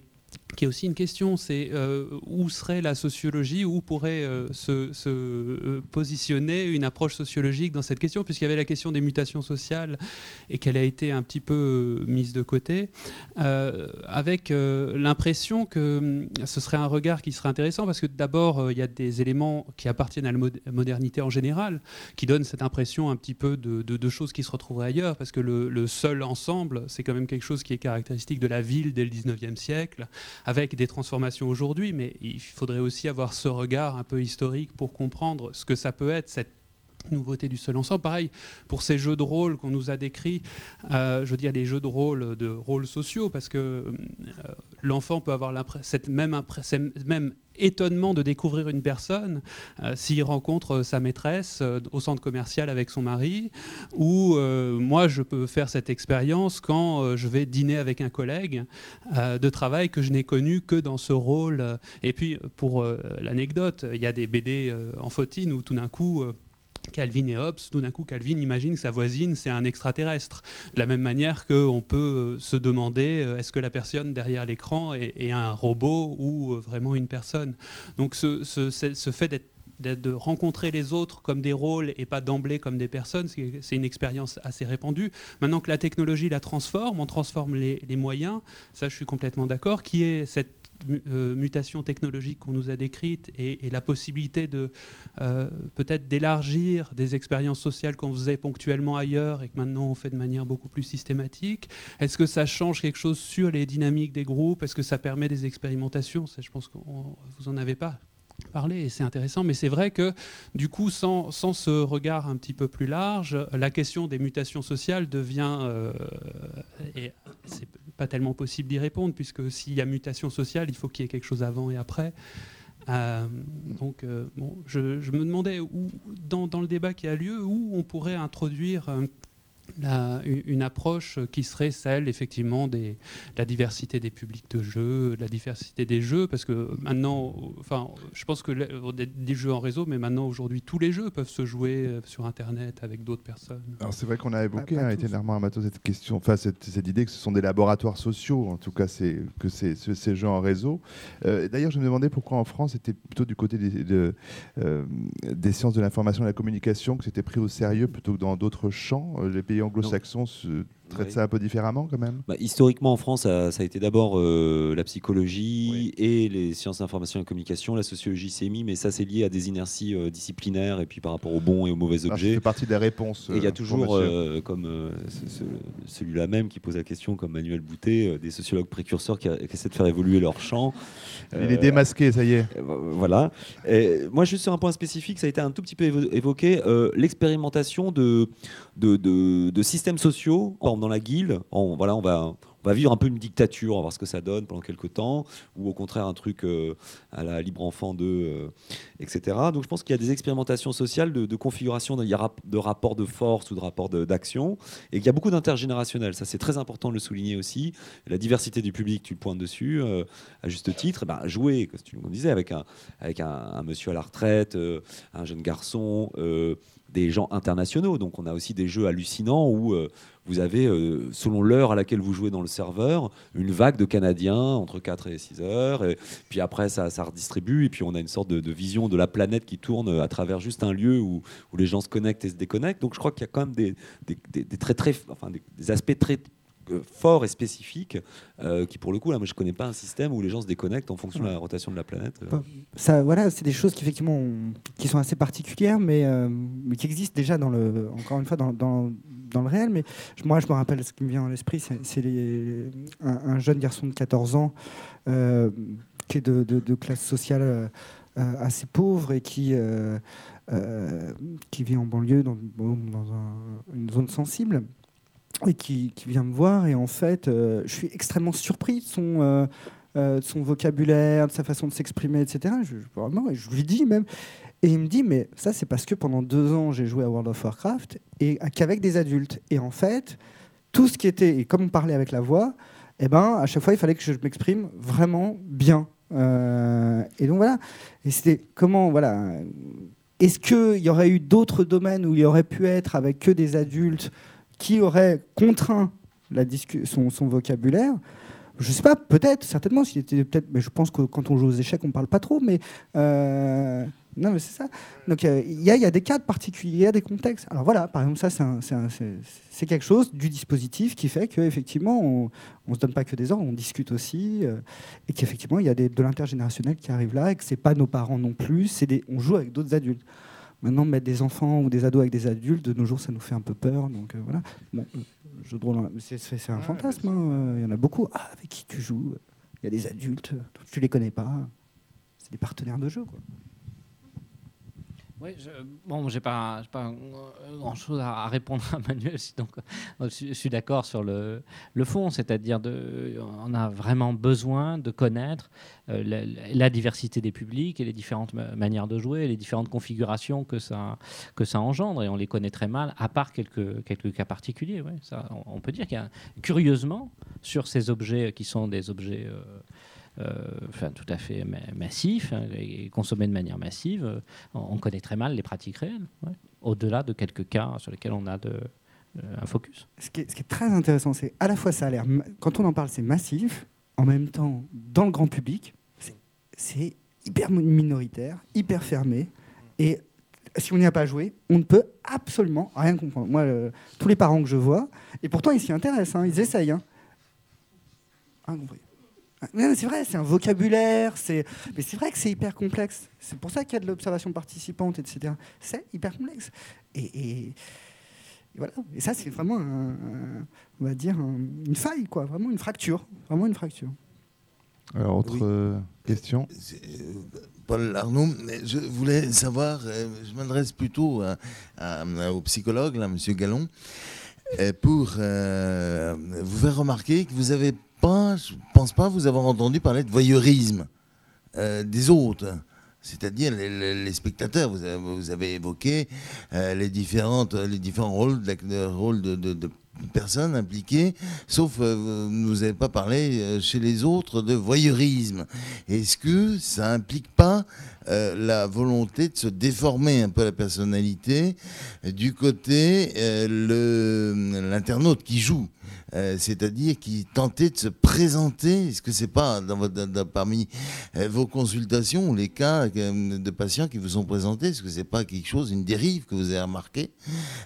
qui est aussi une question, c'est euh, où serait la sociologie, où pourrait euh, se, euh, positionner une approche sociologique dans cette question, puisqu'il y avait la question des mutations sociales et qu'elle a été un petit peu mise de côté, avec l'impression que hum, ce serait un regard qui serait intéressant, parce que d'abord, il y a des éléments qui appartiennent à la modernité en général, qui donnent cette impression un petit peu de, choses qui se retrouveraient ailleurs, parce que le, le seul ensemble, c'est quand même quelque chose qui est caractéristique de la ville dès le 19e siècle avec des transformations aujourd'hui, mais il faudrait aussi avoir ce regard un peu historique pour comprendre ce que ça peut être, cette nouveauté du seul ensemble. Pareil, pour ces jeux de rôle qu'on nous a décrits, euh, je veux dire des jeux de rôle, de rôles sociaux, parce que euh, l'enfant peut avoir cette même, même étonnement de découvrir une personne euh, s'il rencontre sa maîtresse au centre commercial avec son mari, ou moi je peux faire cette expérience quand je vais dîner avec un collègue de travail que je n'ai connu que dans ce rôle. Et puis pour l'anecdote, il y a des BD en fautine où tout d'un coup Calvin et Hobbes, tout d'un coup, Calvin imagine que sa voisine, c'est un extraterrestre. De la même manière qu'on peut euh, se demander euh, est-ce que la personne derrière l'écran est, un robot ou euh, vraiment une personne? Donc ce, fait de rencontrer les autres comme des rôles et pas d'emblée comme des personnes, c'est une expérience assez répandue. Maintenant que la technologie la transforme, on transforme les, les moyens, ça je suis complètement d'accord, qui est cette mutation technologique qu'on nous a décrite et, la possibilité de euh, peut-être d'élargir des expériences sociales qu'on faisait ponctuellement ailleurs et que maintenant on fait de manière beaucoup plus systématique. Est-ce que ça change quelque chose sur les dynamiques des groupes? Est-ce que ça permet des expérimentations? Je pense que vous en avez pas parler et c'est intéressant, mais c'est vrai que du coup, sans, ce regard un petit peu plus large, la question des mutations sociales devient, euh, pas tellement possible d'y répondre, puisque s'il y a mutation sociale, il faut qu'il y ait quelque chose avant et après. Euh, donc, euh, bon, je, je, me demandais où, dans, dans, le débat qui a lieu, où on pourrait introduire une approche qui serait celle effectivement de la diversité des publics de jeux, de la diversité des jeux, parce que maintenant, enfin, je pense que des jeux en réseau, mais maintenant aujourd'hui tous les jeux peuvent se jouer euh, sur Internet avec d'autres personnes. Alors c'est vrai qu'on a évoqué, hein, éternellement Amato, cette question, enfin cette, cette, idée que ce sont des laboratoires sociaux, en tout cas c'est que c'est ces jeux en réseau. Euh, d'ailleurs, je me demandais pourquoi en France c'était plutôt du côté des, euh, des sciences de l'information et de la communication que c'était pris au sérieux plutôt que dans d'autres champs. Les pays anglo-saxons traite ça un peu différemment quand même? Bah, Historiquement en France, ça, a été d'abord euh, la psychologie et les sciences d'information et de communication. La sociologie s'est mise, mais ça c'est lié à des inerties euh, disciplinaires et puis par rapport aux bons et aux mauvais objets. Ça fait partie des réponses. Il y a euh, toujours, comme celui-là même qui pose la question, comme Manuel Boutet, des sociologues précurseurs qui, essaient de faire évoluer leur champ. Il est démasqué, ça y est. voilà. Et moi, juste sur un point spécifique, ça a été un tout petit peu évoqué, l'expérimentation de, de, de, de, systèmes sociaux dans la guilde. On, voilà, on va vivre un peu une dictature, on va voir ce que ça donne pendant quelques temps, ou au contraire un truc euh, à la libre enfant 2, euh, etc. Donc je pense qu'il y a des expérimentations sociales de, configuration de, de rapports de force ou de rapports d'action, et qu'il y a beaucoup d'intergénérationnel. Ça c'est très important de le souligner aussi. La diversité du public, tu le pointes dessus, euh, à juste titre. Ben, jouer, comme tu nous disais, avec un, monsieur à la retraite, un jeune garçon des gens internationaux. Donc on a aussi des jeux hallucinants où euh, vous avez, euh, selon l'heure à laquelle vous jouez dans le serveur, une vague de Canadiens entre 4 et 6 heures. Et puis après, ça, ça redistribue. Et puis on a une sorte de, vision de la planète qui tourne à travers juste un lieu où, où les gens se connectent et se déconnectent. Donc je crois qu'il y a quand même des, des, des, très, très, enfin, des aspects très euh, fort et spécifique, euh, qui pour le coup, là, moi je connais pas un système où les gens se déconnectent en fonction de la rotation de la planète. Euh. Ça, voilà, c'est des choses qui effectivement qui sont assez particulières, mais, mais qui existent déjà dans le, encore une fois, dans, dans, dans le réel. Mais moi, je me rappelle ce qui me vient à l'esprit, c'est un, un, jeune garçon de 14 ans qui est de, de, classe sociale assez pauvre et qui qui vit en banlieue dans, dans une zone sensible et qui, vient me voir. Et en fait, euh, je suis extrêmement surpris de son, euh, euh, son vocabulaire, de sa façon de s'exprimer, etc. Je, je, je, lui dis même. Et il me dit, mais ça, c'est parce que pendant deux ans, j'ai joué à World of Warcraft et qu'avec des adultes. Et en fait, tout ce qui était, et comme on parlait avec la voix, eh ben, à chaque fois, il fallait que je m'exprime vraiment bien. et donc voilà. Et c'était comment, voilà. Est-ce qu'il y aurait eu d'autres domaines où il y aurait pu être avec que des adultes qui aurait contraint la son, son, vocabulaire. Je sais pas, peut-être, certainement, s'il était peut-être, mais je pense que quand on joue aux échecs, on parle pas trop, mais euh, non, mais c'est ça. Donc il y, y, a des cas particuliers, a des contextes. Alors voilà, par exemple, ça, c'est quelque chose du dispositif qui fait qu'effectivement, on ne se donne pas que des ordres, on discute aussi, euh, et qu'effectivement, il y a des, de l'intergénérationnel qui arrive là, et que c'est pas nos parents non plus, des, on joue avec d'autres adultes. Maintenant, mettre des enfants ou des ados avec des adultes, de nos jours, ça nous fait un peu peur. Donc euh, voilà. Bon, c'est un fantasme. Hein. Il y en a beaucoup. Ah, avec qui tu joues? Il y a des adultes, tu les connais pas. C'est des partenaires de jeu. Quoi. Oui, je, bon, j'ai pas, pas grand chose à, répondre à Manuel, donc euh, je, suis d'accord sur le, fond, c'est-à-dire on a vraiment besoin de connaître euh, la, diversité des publics et les différentes manières de jouer, les différentes configurations que ça, que ça engendre, et on les connaît très mal, à part quelques, quelques cas particuliers. On, peut dire qu'il y a, curieusement, sur ces objets qui sont des objets euh, enfin, tout à fait massif hein, et consommé de manière massive, euh, on connaît très mal les pratiques réelles, au-delà de quelques cas sur lesquels on a euh, un focus. Ce qui, est, très intéressant, c'est à la fois ça a l'air, quand on en parle, c'est massif, en même temps, dans le grand public, c'est hyper minoritaire, hyper fermé, et si on n'y a pas joué, on ne peut absolument rien comprendre. Moi, tous les parents que je vois, et pourtant ils s'y intéressent, hein, ils essayent. Hein. C'est vrai, c'est un vocabulaire, c'est... mais c'est vrai que c'est hyper complexe. C'est pour ça qu'il y a de l'observation participante, etc. C'est hyper complexe. Et, voilà. Et ça, c'est vraiment, on va dire, une faille, quoi. Vraiment une fracture. Vraiment une fracture. Alors, autre euh, question? Euh, Paul Arnaud, je voulais savoir, euh, je m'adresse plutôt au psychologue, là, Monsieur Gallon, pour vous faire remarquer que vous avez pas, je pense pas vous avoir entendu parler de voyeurisme euh, des autres. C'est-à-dire les, spectateurs, vous avez, évoqué euh, les, différentes, les différents rôles, de, personnes impliquées, sauf euh, vous ne vous avez pas parlé chez les autres de voyeurisme. Est-ce que ça implique pas la volonté de se déformer un peu la personnalité du côté l'internaute qui joue? Euh, c'est-à-dire qui tentait de se présenter. Est-ce que c'est pas dans parmi euh, vos consultations les cas euh, de patients qui vous sont présentés, est-ce que c'est pas quelque chose, une dérive que vous avez remarqué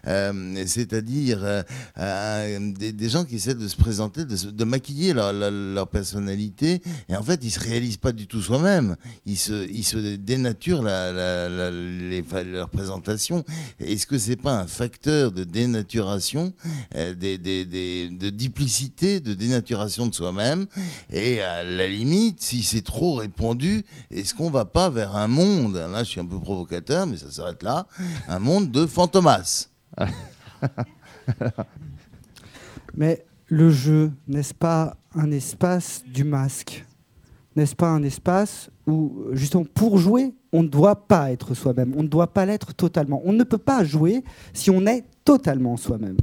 C'est-à-dire des, gens qui essaient de se présenter, de, maquiller leur, personnalité, et en fait ils se réalisent pas du tout soi-même. Ils se, ils se dénaturent leur présentation. Est-ce que c'est pas un facteur de dénaturation de duplicité, de dénaturation de soi-même. Et à la limite, si c'est trop répandu, est-ce qu'on va pas vers un monde, là je suis un peu provocateur, mais ça s'arrête là, un monde de fantomas Mais le jeu, n'est-ce pas un espace du masque? N'est-ce pas un espace où, justement, pour jouer, on ne doit pas être soi-même, on ne doit pas l'être totalement. On ne peut pas jouer si on est totalement soi-même.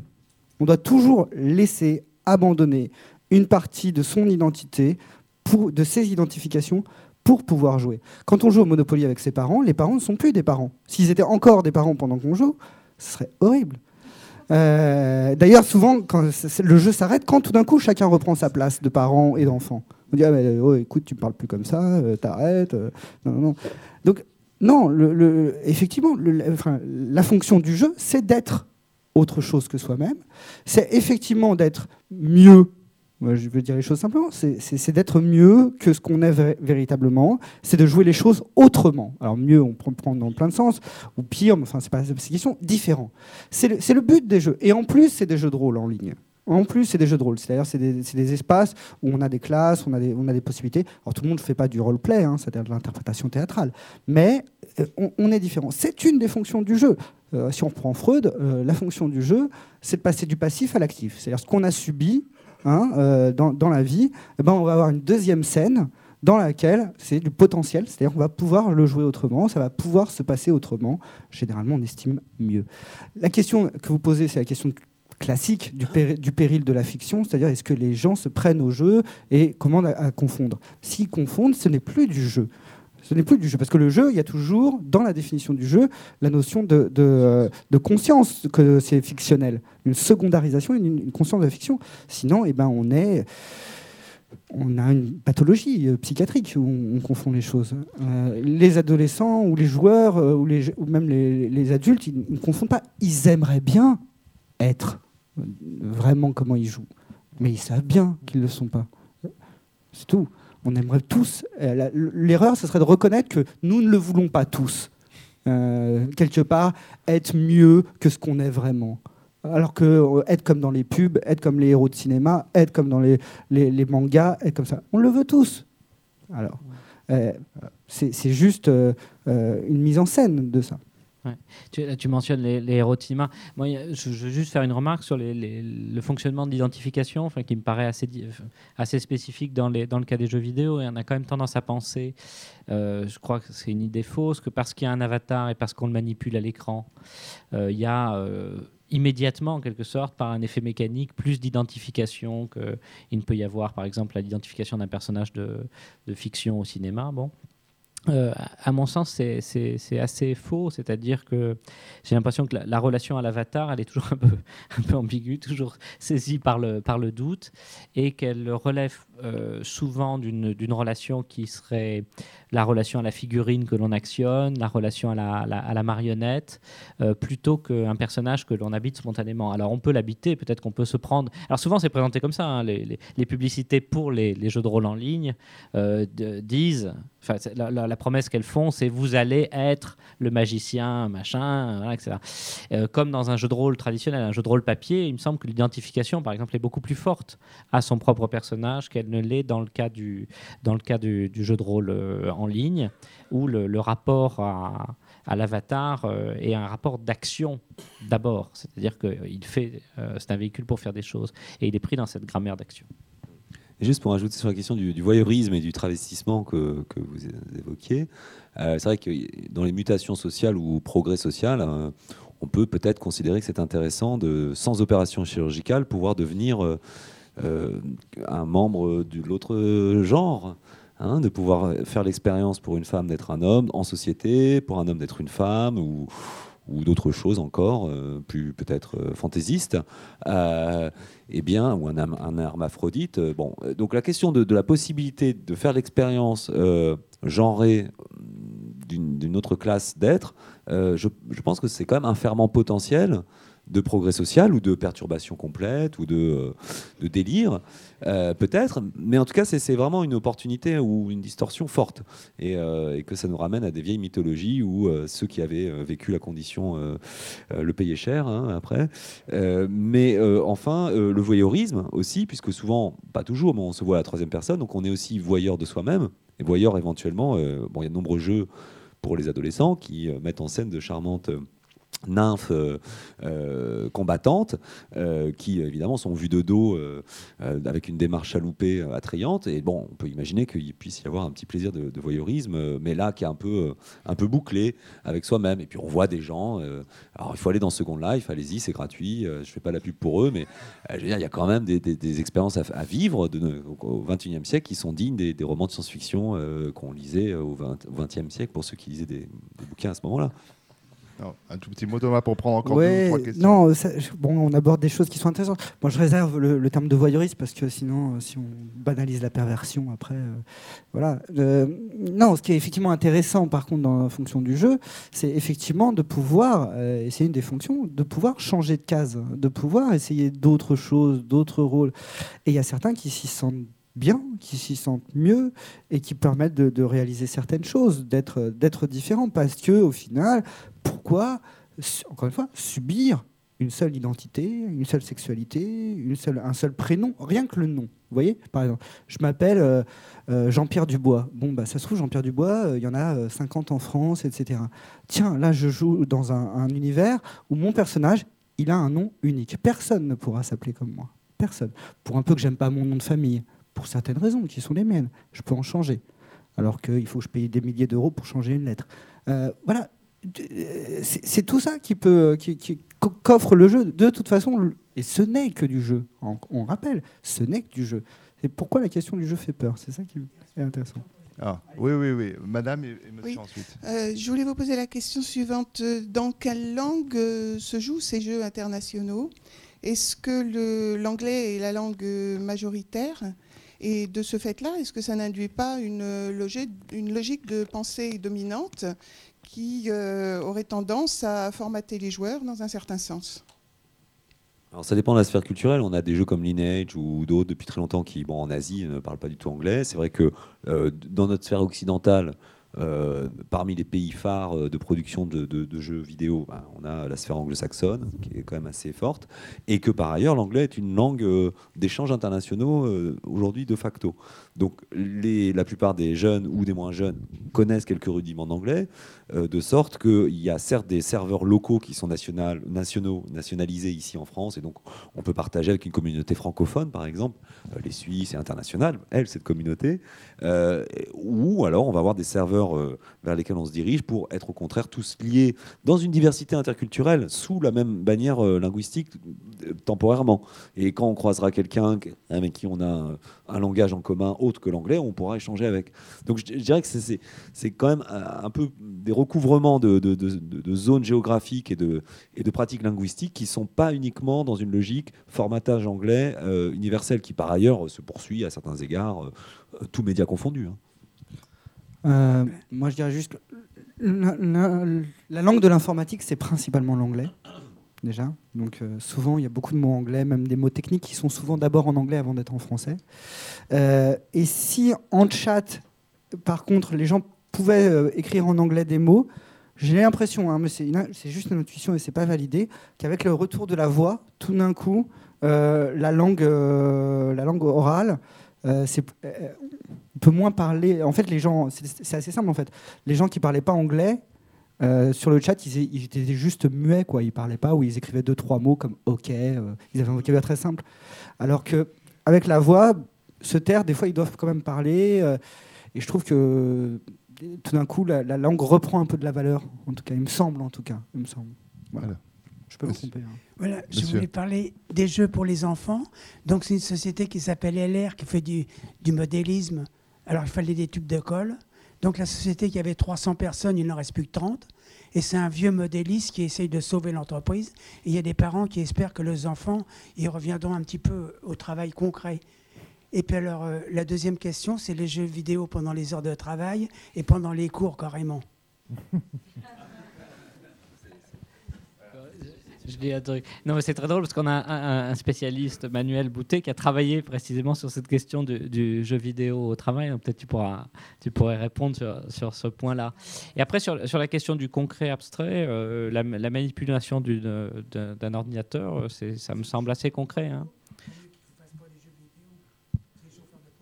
On doit toujours laisser abandonner une partie de son identité, de ses identifications, pour pouvoir jouer. Quand on joue au Monopoly avec ses parents, les parents ne sont plus des parents. S'ils étaient encore des parents pendant qu'on joue, ce serait horrible. Euh, d'ailleurs, souvent, quand le jeu s'arrête, quand tout d'un coup chacun reprend sa place de parent et d'enfant. On dit ah, oh, écoute, tu parles plus comme ça, euh, t'arrêtes. Euh, non, non. Donc, non, effectivement, la fonction du jeu, c'est d'être autre chose que soi-même. C'est effectivement d'être mieux je veux dire les choses simplement, c'est d'être mieux que ce qu'on est véritablement, c'est de jouer les choses autrement. Alors mieux, on peut prendre dans plein de sens, ou pire, mais enfin, c'est pas une question, différent. C'est le, le, but des jeux. Et en plus, c'est des jeux de rôle en ligne. En plus, c'est des jeux de rôle. C'est-à-dire, c'est des, des, espaces où on a des classes, on a des, on a des possibilités. Alors, tout le monde ne fait pas du roleplay, hein, c'est-à-dire de l'interprétation théâtrale. Mais euh, on, est différent. C'est une des fonctions du jeu. Euh, si on reprend Freud, euh, la fonction du jeu, c'est de passer du passif à l'actif. C'est-à-dire, ce qu'on a subi, Hein, dans, la vie, eh ben, on va avoir une deuxième scène dans laquelle c'est du potentiel, c'est-à-dire qu'on va pouvoir le jouer autrement, ça va pouvoir se passer autrement. Généralement, on estime mieux. La question que vous posez, c'est la question classique du, péril de la fiction, c'est-à-dire est-ce que les gens se prennent au jeu et comment à confondre? S'ils confondent, ce n'est plus du jeu. Ce n'est plus du jeu. Parce que le jeu, il y a toujours, dans la définition du jeu, la notion de, de, conscience que c'est fictionnel. Une secondarisation, une, conscience de la fiction. Sinon, eh ben, on est on a une pathologie euh, psychiatrique où on, confond les choses. Euh, les adolescents ou les joueurs euh, ou, les, ou, même les, les adultes, ils ne confondent pas. Ils aimeraient bien être vraiment comment ils jouent, mais ils savent bien qu'ils ne le sont pas. C'est tout on aimerait tous. Euh, l'erreur, ce serait de reconnaître que nous ne le voulons pas tous. Euh, quelque part, être mieux que ce qu'on est vraiment. Alors que euh, être comme dans les pubs, être comme les héros de cinéma, être comme dans les, les, mangas, être comme ça, on le veut tous. Alors, c'est juste une mise en scène de ça. Tu, mentionnes les, de cinéma. Moi, je, veux juste faire une remarque sur le fonctionnement d'identification, enfin, qui me paraît assez, spécifique dans, les, dans le cas des jeux vidéo. Et on a quand même tendance à penser, euh, je crois que c'est une idée fausse, que parce qu'il y a un avatar et parce qu'on le manipule à l'écran, euh, il y a euh, immédiatement, en quelque sorte, par un effet mécanique, plus d'identification qu'il ne peut y avoir, par exemple, à l'identification d'un personnage de, de, fiction au cinéma. Bon. Euh, à mon sens, c'est assez faux, c'est-à-dire que j'ai l'impression que la, relation à l'avatar, elle est toujours un peu, un peu ambiguë, toujours saisie par le, par le doute, et qu'elle relève euh, souvent d'une relation qui serait la relation à la figurine que l'on actionne, la relation à la, la, marionnette, euh, plutôt qu'un personnage que l'on habite spontanément. Alors on peut l'habiter, peut-être qu'on peut se prendre... Alors souvent c'est présenté comme ça, hein, les, les, publicités pour les, les, jeux de rôle en ligne disent Enfin, la, promesse qu'elles font, c'est vous allez être le magicien, machin, etc. Euh, comme dans un jeu de rôle traditionnel, un jeu de rôle papier, il me semble que l'identification, par exemple, est beaucoup plus forte à son propre personnage qu'elle ne l'est dans le cas du, dans le cas du, jeu de rôle euh, en ligne, où le, rapport à, l'avatar euh, est un rapport d'action d'abord. C'est-à-dire qu'il fait, c'est un véhicule pour faire des choses, et il est pris dans cette grammaire d'action juste pour ajouter sur la question du, voyeurisme et du travestissement que, vous évoquiez, euh, c'est vrai que dans les mutations sociales ou progrès social, euh, on peut peut-être considérer que c'est intéressant de, sans opération chirurgicale, pouvoir devenir euh, un membre de l'autre genre. Hein, de pouvoir faire l'expérience pour une femme d'être un homme en société, pour un homme d'être une femme, ou, ou d'autres choses encore, euh, plus peut-être euh, fantaisistes, euh, eh bien, ou un, un hermaphrodite. bon, donc la question de, la possibilité de faire l'expérience genrée d'une autre classe d'être, je, je, pense que c'est quand même un ferment potentiel de progrès social ou de perturbation complète ou de, de délire, euh, peut-être. Mais en tout cas, c'est vraiment une opportunité ou une distorsion forte. Euh, et, que ça nous ramène à des vieilles mythologies où euh, ceux qui avaient vécu la condition le payaient cher hein, après. mais enfin, le voyeurisme aussi, puisque souvent, pas toujours, mais on se voit à la troisième personne, donc on est aussi voyeur de soi-même et voyeur éventuellement. bon, il y a de nombreux jeux pour les adolescents qui mettent en scène de charmantes nymphes euh, euh, combattantes euh, qui évidemment sont vues de dos avec une démarche chaloupée attrayante. Et bon on peut imaginer qu'il puisse y avoir un petit plaisir de, voyeurisme mais là qui est un peu un peu bouclé avec soi-même. Et puis on voit des gens alors il faut aller dans Second Life allez-y c'est gratuit je fais pas la pub pour eux mais je veux dire il y a quand même des, expériences à, vivre de, au 21e siècle qui sont dignes des, romans de science-fiction qu'on lisait au 20, 20e siècle pour ceux qui lisaient des bouquins à ce moment-là un tout petit mot Thomas pour prendre encore deux ou trois questions. Non, bon, on aborde des choses qui sont intéressantes. Moi, je réserve le, terme de voyeuriste parce que sinon, euh, si on banalise la perversion, après, euh, voilà. Euh, non, ce qui est effectivement intéressant, par contre, dans la fonction du jeu, c'est effectivement de pouvoir, et c'est une des fonctions, de pouvoir changer de case, de pouvoir essayer d'autres choses, d'autres rôles. Et il y a certains qui s'y sentent bien, qui s'y sentent mieux et qui permettent de, réaliser certaines choses, d'être, d'être différents. Parce que au final, pourquoi, encore une fois, subir une seule identité, une seule sexualité, une un seul prénom, rien que le nom. Vous voyez, par exemple, je m'appelle euh, euh, Jean-Pierre Dubois. Bon, bah, ça se trouve, Jean-Pierre Dubois, euh, il y en a 50 en France, etc. Tiens, là, je joue dans un, un, univers où mon personnage, il a un nom unique. Personne ne pourra s'appeler comme moi. Personne. Pour un peu que j'aime pas mon nom de famille, pour certaines raisons qui sont les miennes. Je peux en changer. Alors qu'il faut que je paye des milliers d'euros pour changer une lettre. Voilà. C'est tout ça qui peut, qui, qu'offre le jeu. De toute façon, et ce n'est que du jeu. On, rappelle, ce n'est que du jeu. Et pourquoi la question du jeu fait peur? C'est ça qui est intéressant. Ah, oui, oui, oui. Madame et, monsieur ensuite. Euh, je voulais vous poser la question suivante. Dans quelle langue euh, se jouent ces jeux internationaux? Est-ce que l'anglais est la langue majoritaire? Et de ce fait-là, est-ce que ça n'induit pas une logique, une logique de pensée dominante? Qui euh, aurait tendance à formater les joueurs dans un certain sens alors ça dépend de la sphère culturelle. On a des jeux comme Lineage ou d'autres depuis très longtemps qui, bon, en Asie, ne parlent pas du tout anglais. C'est vrai que euh, dans notre sphère occidentale, euh, parmi les pays phares euh, de production de, jeux vidéo, ben, on a la sphère anglo-saxonne, qui est quand même assez forte, et que par ailleurs, l'anglais est une langue d'échanges internationaux aujourd'hui de facto. Donc la plupart des jeunes ou des moins jeunes connaissent quelques rudiments d'anglais, de sorte qu'il y a certes des serveurs locaux qui sont nationaux, nationalisés ici en France, et donc on peut partager avec une communauté francophone, par exemple, les Suisses et internationales, elle, cette communauté, ou alors on va avoir des serveurs euh, vers lesquels on se dirige pour être au contraire tous liés dans une diversité interculturelle sous la même bannière euh, linguistique euh, temporairement. Et quand on croisera quelqu'un avec qui on a un, langage en commun autre que l'anglais, on pourra échanger avec. Donc je, dirais que c'est quand même un peu des recouvrements de, zones géographiques et de, pratiques linguistiques qui ne sont pas uniquement dans une logique formatage anglais universel qui par ailleurs se poursuit à certains égards, tous médias confondus. Hein. Euh, moi, je dirais juste la, la, langue de l'informatique, c'est principalement l'anglais, déjà. Donc, euh, souvent, il y a beaucoup de mots anglais, même des mots techniques qui sont souvent d'abord en anglais avant d'être en français. Euh, et si en chat, par contre, les gens pouvaient écrire en anglais des mots, j'ai l'impression, hein, c'est juste une intuition et c'est pas validé, qu'avec le retour de la voix, tout d'un coup, la langue, la langue orale euh, euh, on peut moins parler. En fait, les gens, c'est assez simple en fait. Les gens qui parlaient pas anglais euh, sur le chat, ils, étaient juste muets, quoi. Ils parlaient pas ou ils écrivaient deux trois mots comme OK. ils avaient un vocabulaire très simple. Alors que avec la voix, se taire, des fois, ils doivent quand même parler. et je trouve que tout d'un coup, la, langue reprend un peu de la valeur. En tout cas, il me semble, en tout cas, il me semble. voilà. Je peux me tromper. Hein. Voilà, je voulais parler des jeux pour les enfants. Donc, c'est une société qui s'appelle LR, qui fait du, du, modélisme. Alors, il fallait des tubes de colle. Donc, la société qui avait 300 personnes, il n'en reste plus que 30. Et c'est un vieux modéliste qui essaye de sauver l'entreprise. Et il y a des parents qui espèrent que leurs enfants, ils reviendront un petit peu au travail concret. Et puis alors, euh, la deuxième question, c'est les jeux vidéo pendant les heures de travail et pendant les cours carrément. Non, mais c'est très drôle parce qu'on a un, spécialiste, Manuel Boutet, qui a travaillé précisément sur cette question du, jeu vidéo au travail. Peut-être tu pourras, tu pourrais répondre sur, ce point-là. Et après, sur, sur, la question du concret abstrait, euh, la, manipulation d'un ordinateur, ça me semble assez concret. Hein.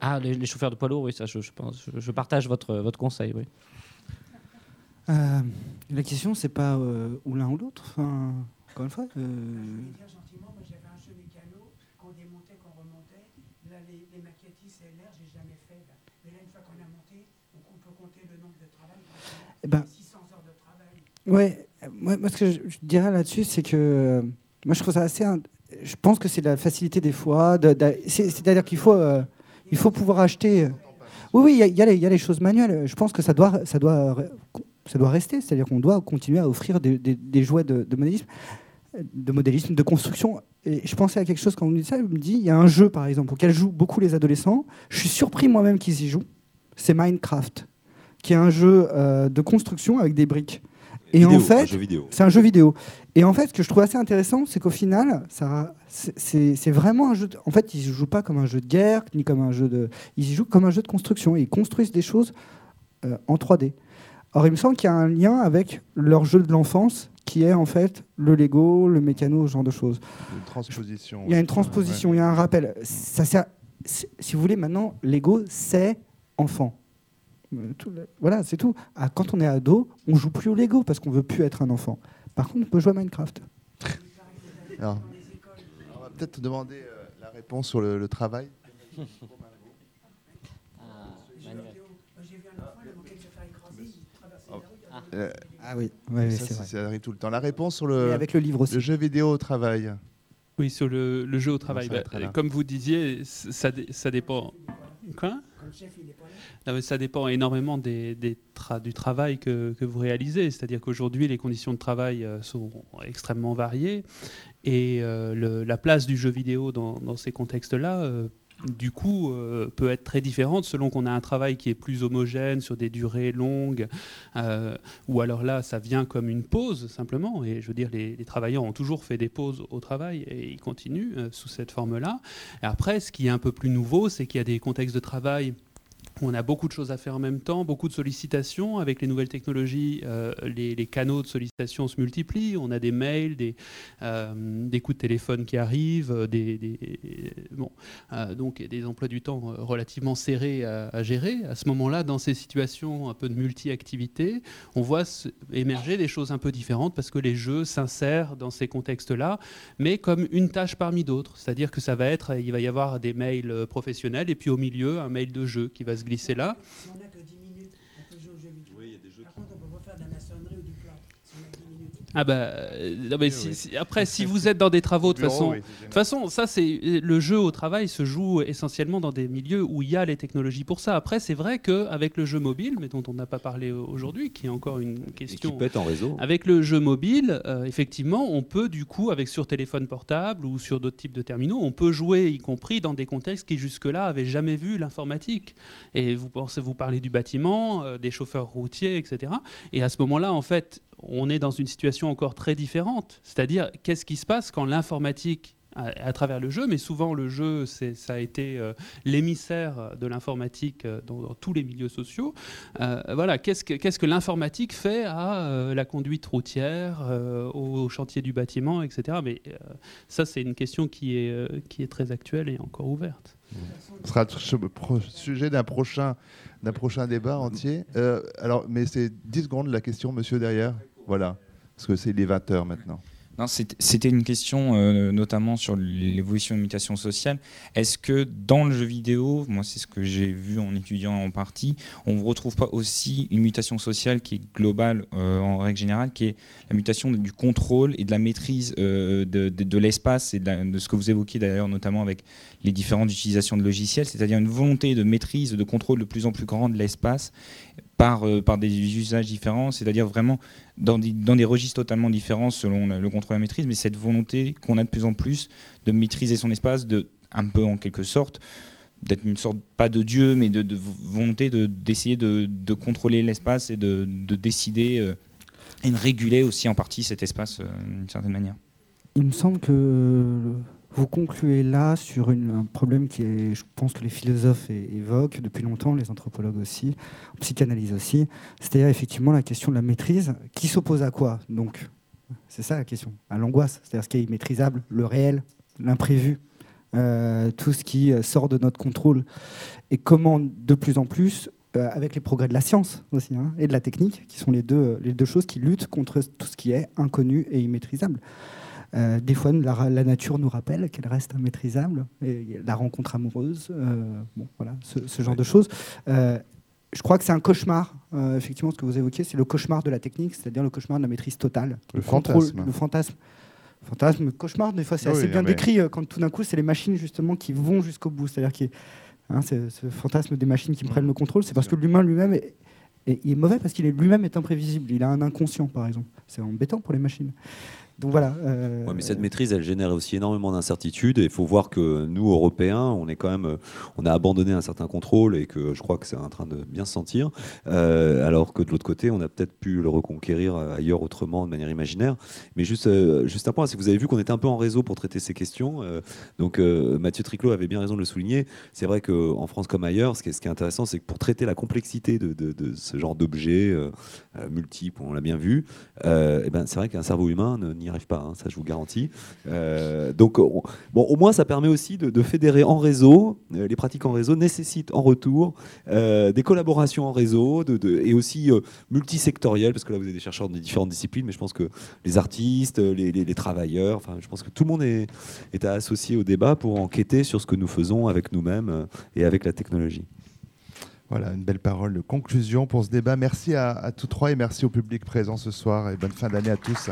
Ah, les, chauffeurs de poids lourds, oui, ça, je, pense, je, partage votre, votre conseil, oui. Euh, la question, c'est pas euh, ou l'un ou l'autre. Encore une fois. euh, dire gentiment, moi j'avais un jeu mécano qu'on démontait, qu'on remontait. Là, les, les maquettes ICLR, j'ai jamais fait. là. Mais là, une fois qu'on a monté, donc on peut compter le nombre de travail. Eh ben, 600 heures de travail. Ouais, euh, moi, moi, ce que je, je dirais là-dessus, c'est que euh, moi je trouve ça assez. Je pense que c'est la facilité des fois. de- de- c'est- C'est-à-dire qu'il faut, euh, il faut pouvoir acheter. euh, oui, oui, il y y, y a les choses manuelles. Je pense que ça doit, ça doit, ça doit rester. C'est-à-dire qu'on doit continuer à offrir des, des- des jouets de, de modélisme, de modélisme, de construction. Et je pensais à quelque chose quand on me dit ça. Je me dis, il y a un jeu par exemple auquel jouent beaucoup les adolescents. Je suis surpris moi-même qu'ils y jouent. C'est Minecraft, qui est un jeu euh, de construction avec des briques. Et Vidéo, en fait, c'est un jeu vidéo. Et en fait, ce que je trouve assez intéressant, c'est qu'au final, ça, c'est- vraiment un jeu. de- en fait, ils ne jouent pas comme un jeu de guerre, ni comme un jeu de. Ils y jouent comme un jeu de construction. Ils construisent des choses euh, en 3D. Or, il me semble qu'il y a un lien avec leur jeu de l'enfance, qui est en fait le Lego, le mécano, ce genre de choses. Une transposition. Il y a une transposition, il y a un rappel. Ça sert- si vous voulez, maintenant, Lego, c'est enfant. Voilà, c'est tout. Ah, quand on est ado, on joue plus au Lego parce qu'on veut plus être un enfant. Par contre, on peut jouer à Minecraft. Alors, on va peut-être demander euh, la réponse sur le, le travail. J'ai vu un enfant, il a manqué de se faire écraser, il traversait la rue. Euh, Ah oui, ouais, ça, c'est vrai. ça arrive tout le temps. La réponse sur Et le, avec le livre aussi. le jeu vidéo au travail. Oui, sur le, le jeu au travail. Bah, là. comme vous disiez, ça, dé- ça dépend. Quoi? Non, mais ça dépend énormément des, des tra- du travail que, que vous réalisez. C'est-à-dire qu'aujourd'hui, les conditions de travail euh, sont extrêmement variées et euh, le- la place du jeu vidéo dans, dans ces contextes-là, euh, du coup, euh, peut être très différente selon qu'on a un travail qui est plus homogène sur des durées longues, euh, ou alors là, ça vient comme une pause simplement. Et je veux dire, les, travailleurs ont toujours fait des pauses au travail et ils continuent euh, sous cette forme-là. Après, ce qui est un peu plus nouveau, c'est qu'il y a des contextes de travail on a beaucoup de choses à faire en même temps, beaucoup de sollicitations. Avec les nouvelles technologies, euh, les, canaux de sollicitation se multiplient. On a des mails, des, euh, coups de téléphone qui arrivent, euh, des, donc des emplois du temps relativement serrés à, à gérer. À ce moment-là, dans ces situations un peu de multi-activité, on voit émerger des choses un peu différentes parce que les jeux s'insèrent dans ces contextes-là, mais comme une tâche parmi d'autres. C'est-à-dire que ça va être, il va y avoir des mails professionnels et puis au milieu un mail de jeu qui va se glisser là. Si on n'a que 10 minutes, on peut jouer aux jeux vidéo. Par contre, on peut pas faire de la maçonnerie ou du plan. Si on a 10 minutes. Ah bah, euh, non, mais Oui, si- oui. si- après, si vous êtes dans des travaux, de toute façon, oui, de façon, ça c'est le jeu au travail se joue essentiellement dans des milieux où il y a les technologies pour ça. Après, c'est vrai qu'avec le jeu mobile, mais dont on n'a pas parlé aujourd'hui, qui est encore une Et qui question être en réseau. avec le jeu mobile, euh, effectivement, on peut du coup, avec sur téléphone portable ou sur d'autres types de terminaux, on peut jouer, y compris dans des contextes qui jusque-là avaient jamais vu l'informatique. Et vous pensez, vous parlez du bâtiment, euh, des chauffeurs routiers, etc. Et à ce moment-là, en fait, on est dans une situation encore très différente. C'est-à-dire, qu'est-ce qui se passe quand l'informatique à, travers le jeu, mais souvent le jeu, ça a été euh, l'émissaire de l'informatique euh, dans, tous les milieux sociaux. Euh, voilà, qu'est-ce que, l'informatique fait à la conduite routière, au, chantier du bâtiment, etc. Mais ça, c'est une question qui est, très actuelle et encore ouverte. Ce sera le sujet d'un prochain, débat entier. Alors, mais c'est 10 secondes la question, monsieur, derrière. Voilà. Parce que c'est les 20 heures maintenant. Non, c'était une question euh, notamment sur l'évolution de mutation sociale. Est-ce que dans le jeu vidéo, moi c'est ce que j'ai vu en étudiant en partie, on ne retrouve pas aussi une mutation sociale qui est globale euh, en règle générale, qui est la mutation du contrôle et de la maîtrise euh, de, l'espace et de, ce que vous évoquiez d'ailleurs notamment avec les différentes utilisations de logiciels, c'est-à-dire une volonté de maîtrise, de contrôle de plus en plus grand de l'espace par, euh, par des usages différents, c'est-à-dire vraiment dans des, dans des registres totalement différents selon le, le contrôle et la maîtrise, mais cette volonté qu'on a de plus en plus de maîtriser son espace, de un peu en quelque sorte, d'être une sorte, pas de Dieu, mais de, de volonté de- d'essayer de, de contrôler l'espace et de, de décider euh, et de réguler aussi en partie cet espace euh, d'une certaine manière. Il me semble que vous concluez là sur un problème qui est, je pense que les philosophes évoquent depuis longtemps, les anthropologues aussi, psychanalyse aussi, c'est-à-dire effectivement la question de la maîtrise, qui s'oppose à quoi Donc, c'est ça la question, à l'angoisse, c'est-à-dire ce qui est immaîtrisable, le réel, l'imprévu, euh, tout ce qui euh, sort de notre contrôle, et comment de plus en plus euh, avec les progrès de la science aussi, hein, et de la technique, qui sont les deux, les deux choses qui luttent contre tout ce qui est inconnu et immaîtrisable. Euh, des fois, la, la, nature nous rappelle qu'elle reste immaîtrisable, et la rencontre amoureuse, euh, bon, voilà, ce, ce genre de choses. Euh, je crois que c'est un cauchemar, effectivement, ce que vous évoquiez, c'est le cauchemar de la technique, c'est-à-dire le cauchemar de la maîtrise totale. Le fantasme. Le fantasme. Fantasme, cauchemar, des fois, c'est Oui, assez bien décrit quand tout d'un coup, c'est les machines justement qui vont jusqu'au bout. C'est-à-dire que hein, ce fantasme des machines qui prennent le contrôle, c'est parce que l'humain lui-même est, est- il est mauvais parce qu'il est lui-même est imprévisible. Il a un inconscient, par exemple. C'est embêtant pour les machines. Donc voilà. euh, mais cette maîtrise, elle génère aussi énormément d'incertitudes. Et il faut voir que nous, Européens, on est quand même, euh, on a abandonné un certain contrôle et que je crois que c'est en train de bien se sentir. Euh, alors que de l'autre côté, on a peut-être pu le reconquérir euh, ailleurs autrement, de manière imaginaire. Mais juste, juste un point, c'est que vous avez vu qu'on était un peu en réseau pour traiter ces questions. Donc Mathieu Triclot avait bien raison de le souligner. C'est vrai qu'en France comme ailleurs, ce qui est, intéressant, c'est que pour traiter la complexité de, ce genre d'objets multiples, on l'a bien vu, euh, eh ben, c'est vrai qu'un cerveau humain ne- n'y arrive pas, hein, ça je vous garantis. Euh, donc on- bon, au moins ça permet aussi de, fédérer en réseau. Euh, les pratiques en réseau nécessitent en retour euh, des collaborations en réseau et aussi multisectorielles, parce que là vous avez des chercheurs de différentes disciplines, mais je pense que les artistes, les, travailleurs, enfin je pense que tout le monde est, associé au débat pour enquêter sur ce que nous faisons avec nous-mêmes et avec la technologie. Voilà, une belle parole de conclusion pour ce débat. Merci à, à tous trois et merci au public présent ce soir et bonne fin d'année à tous.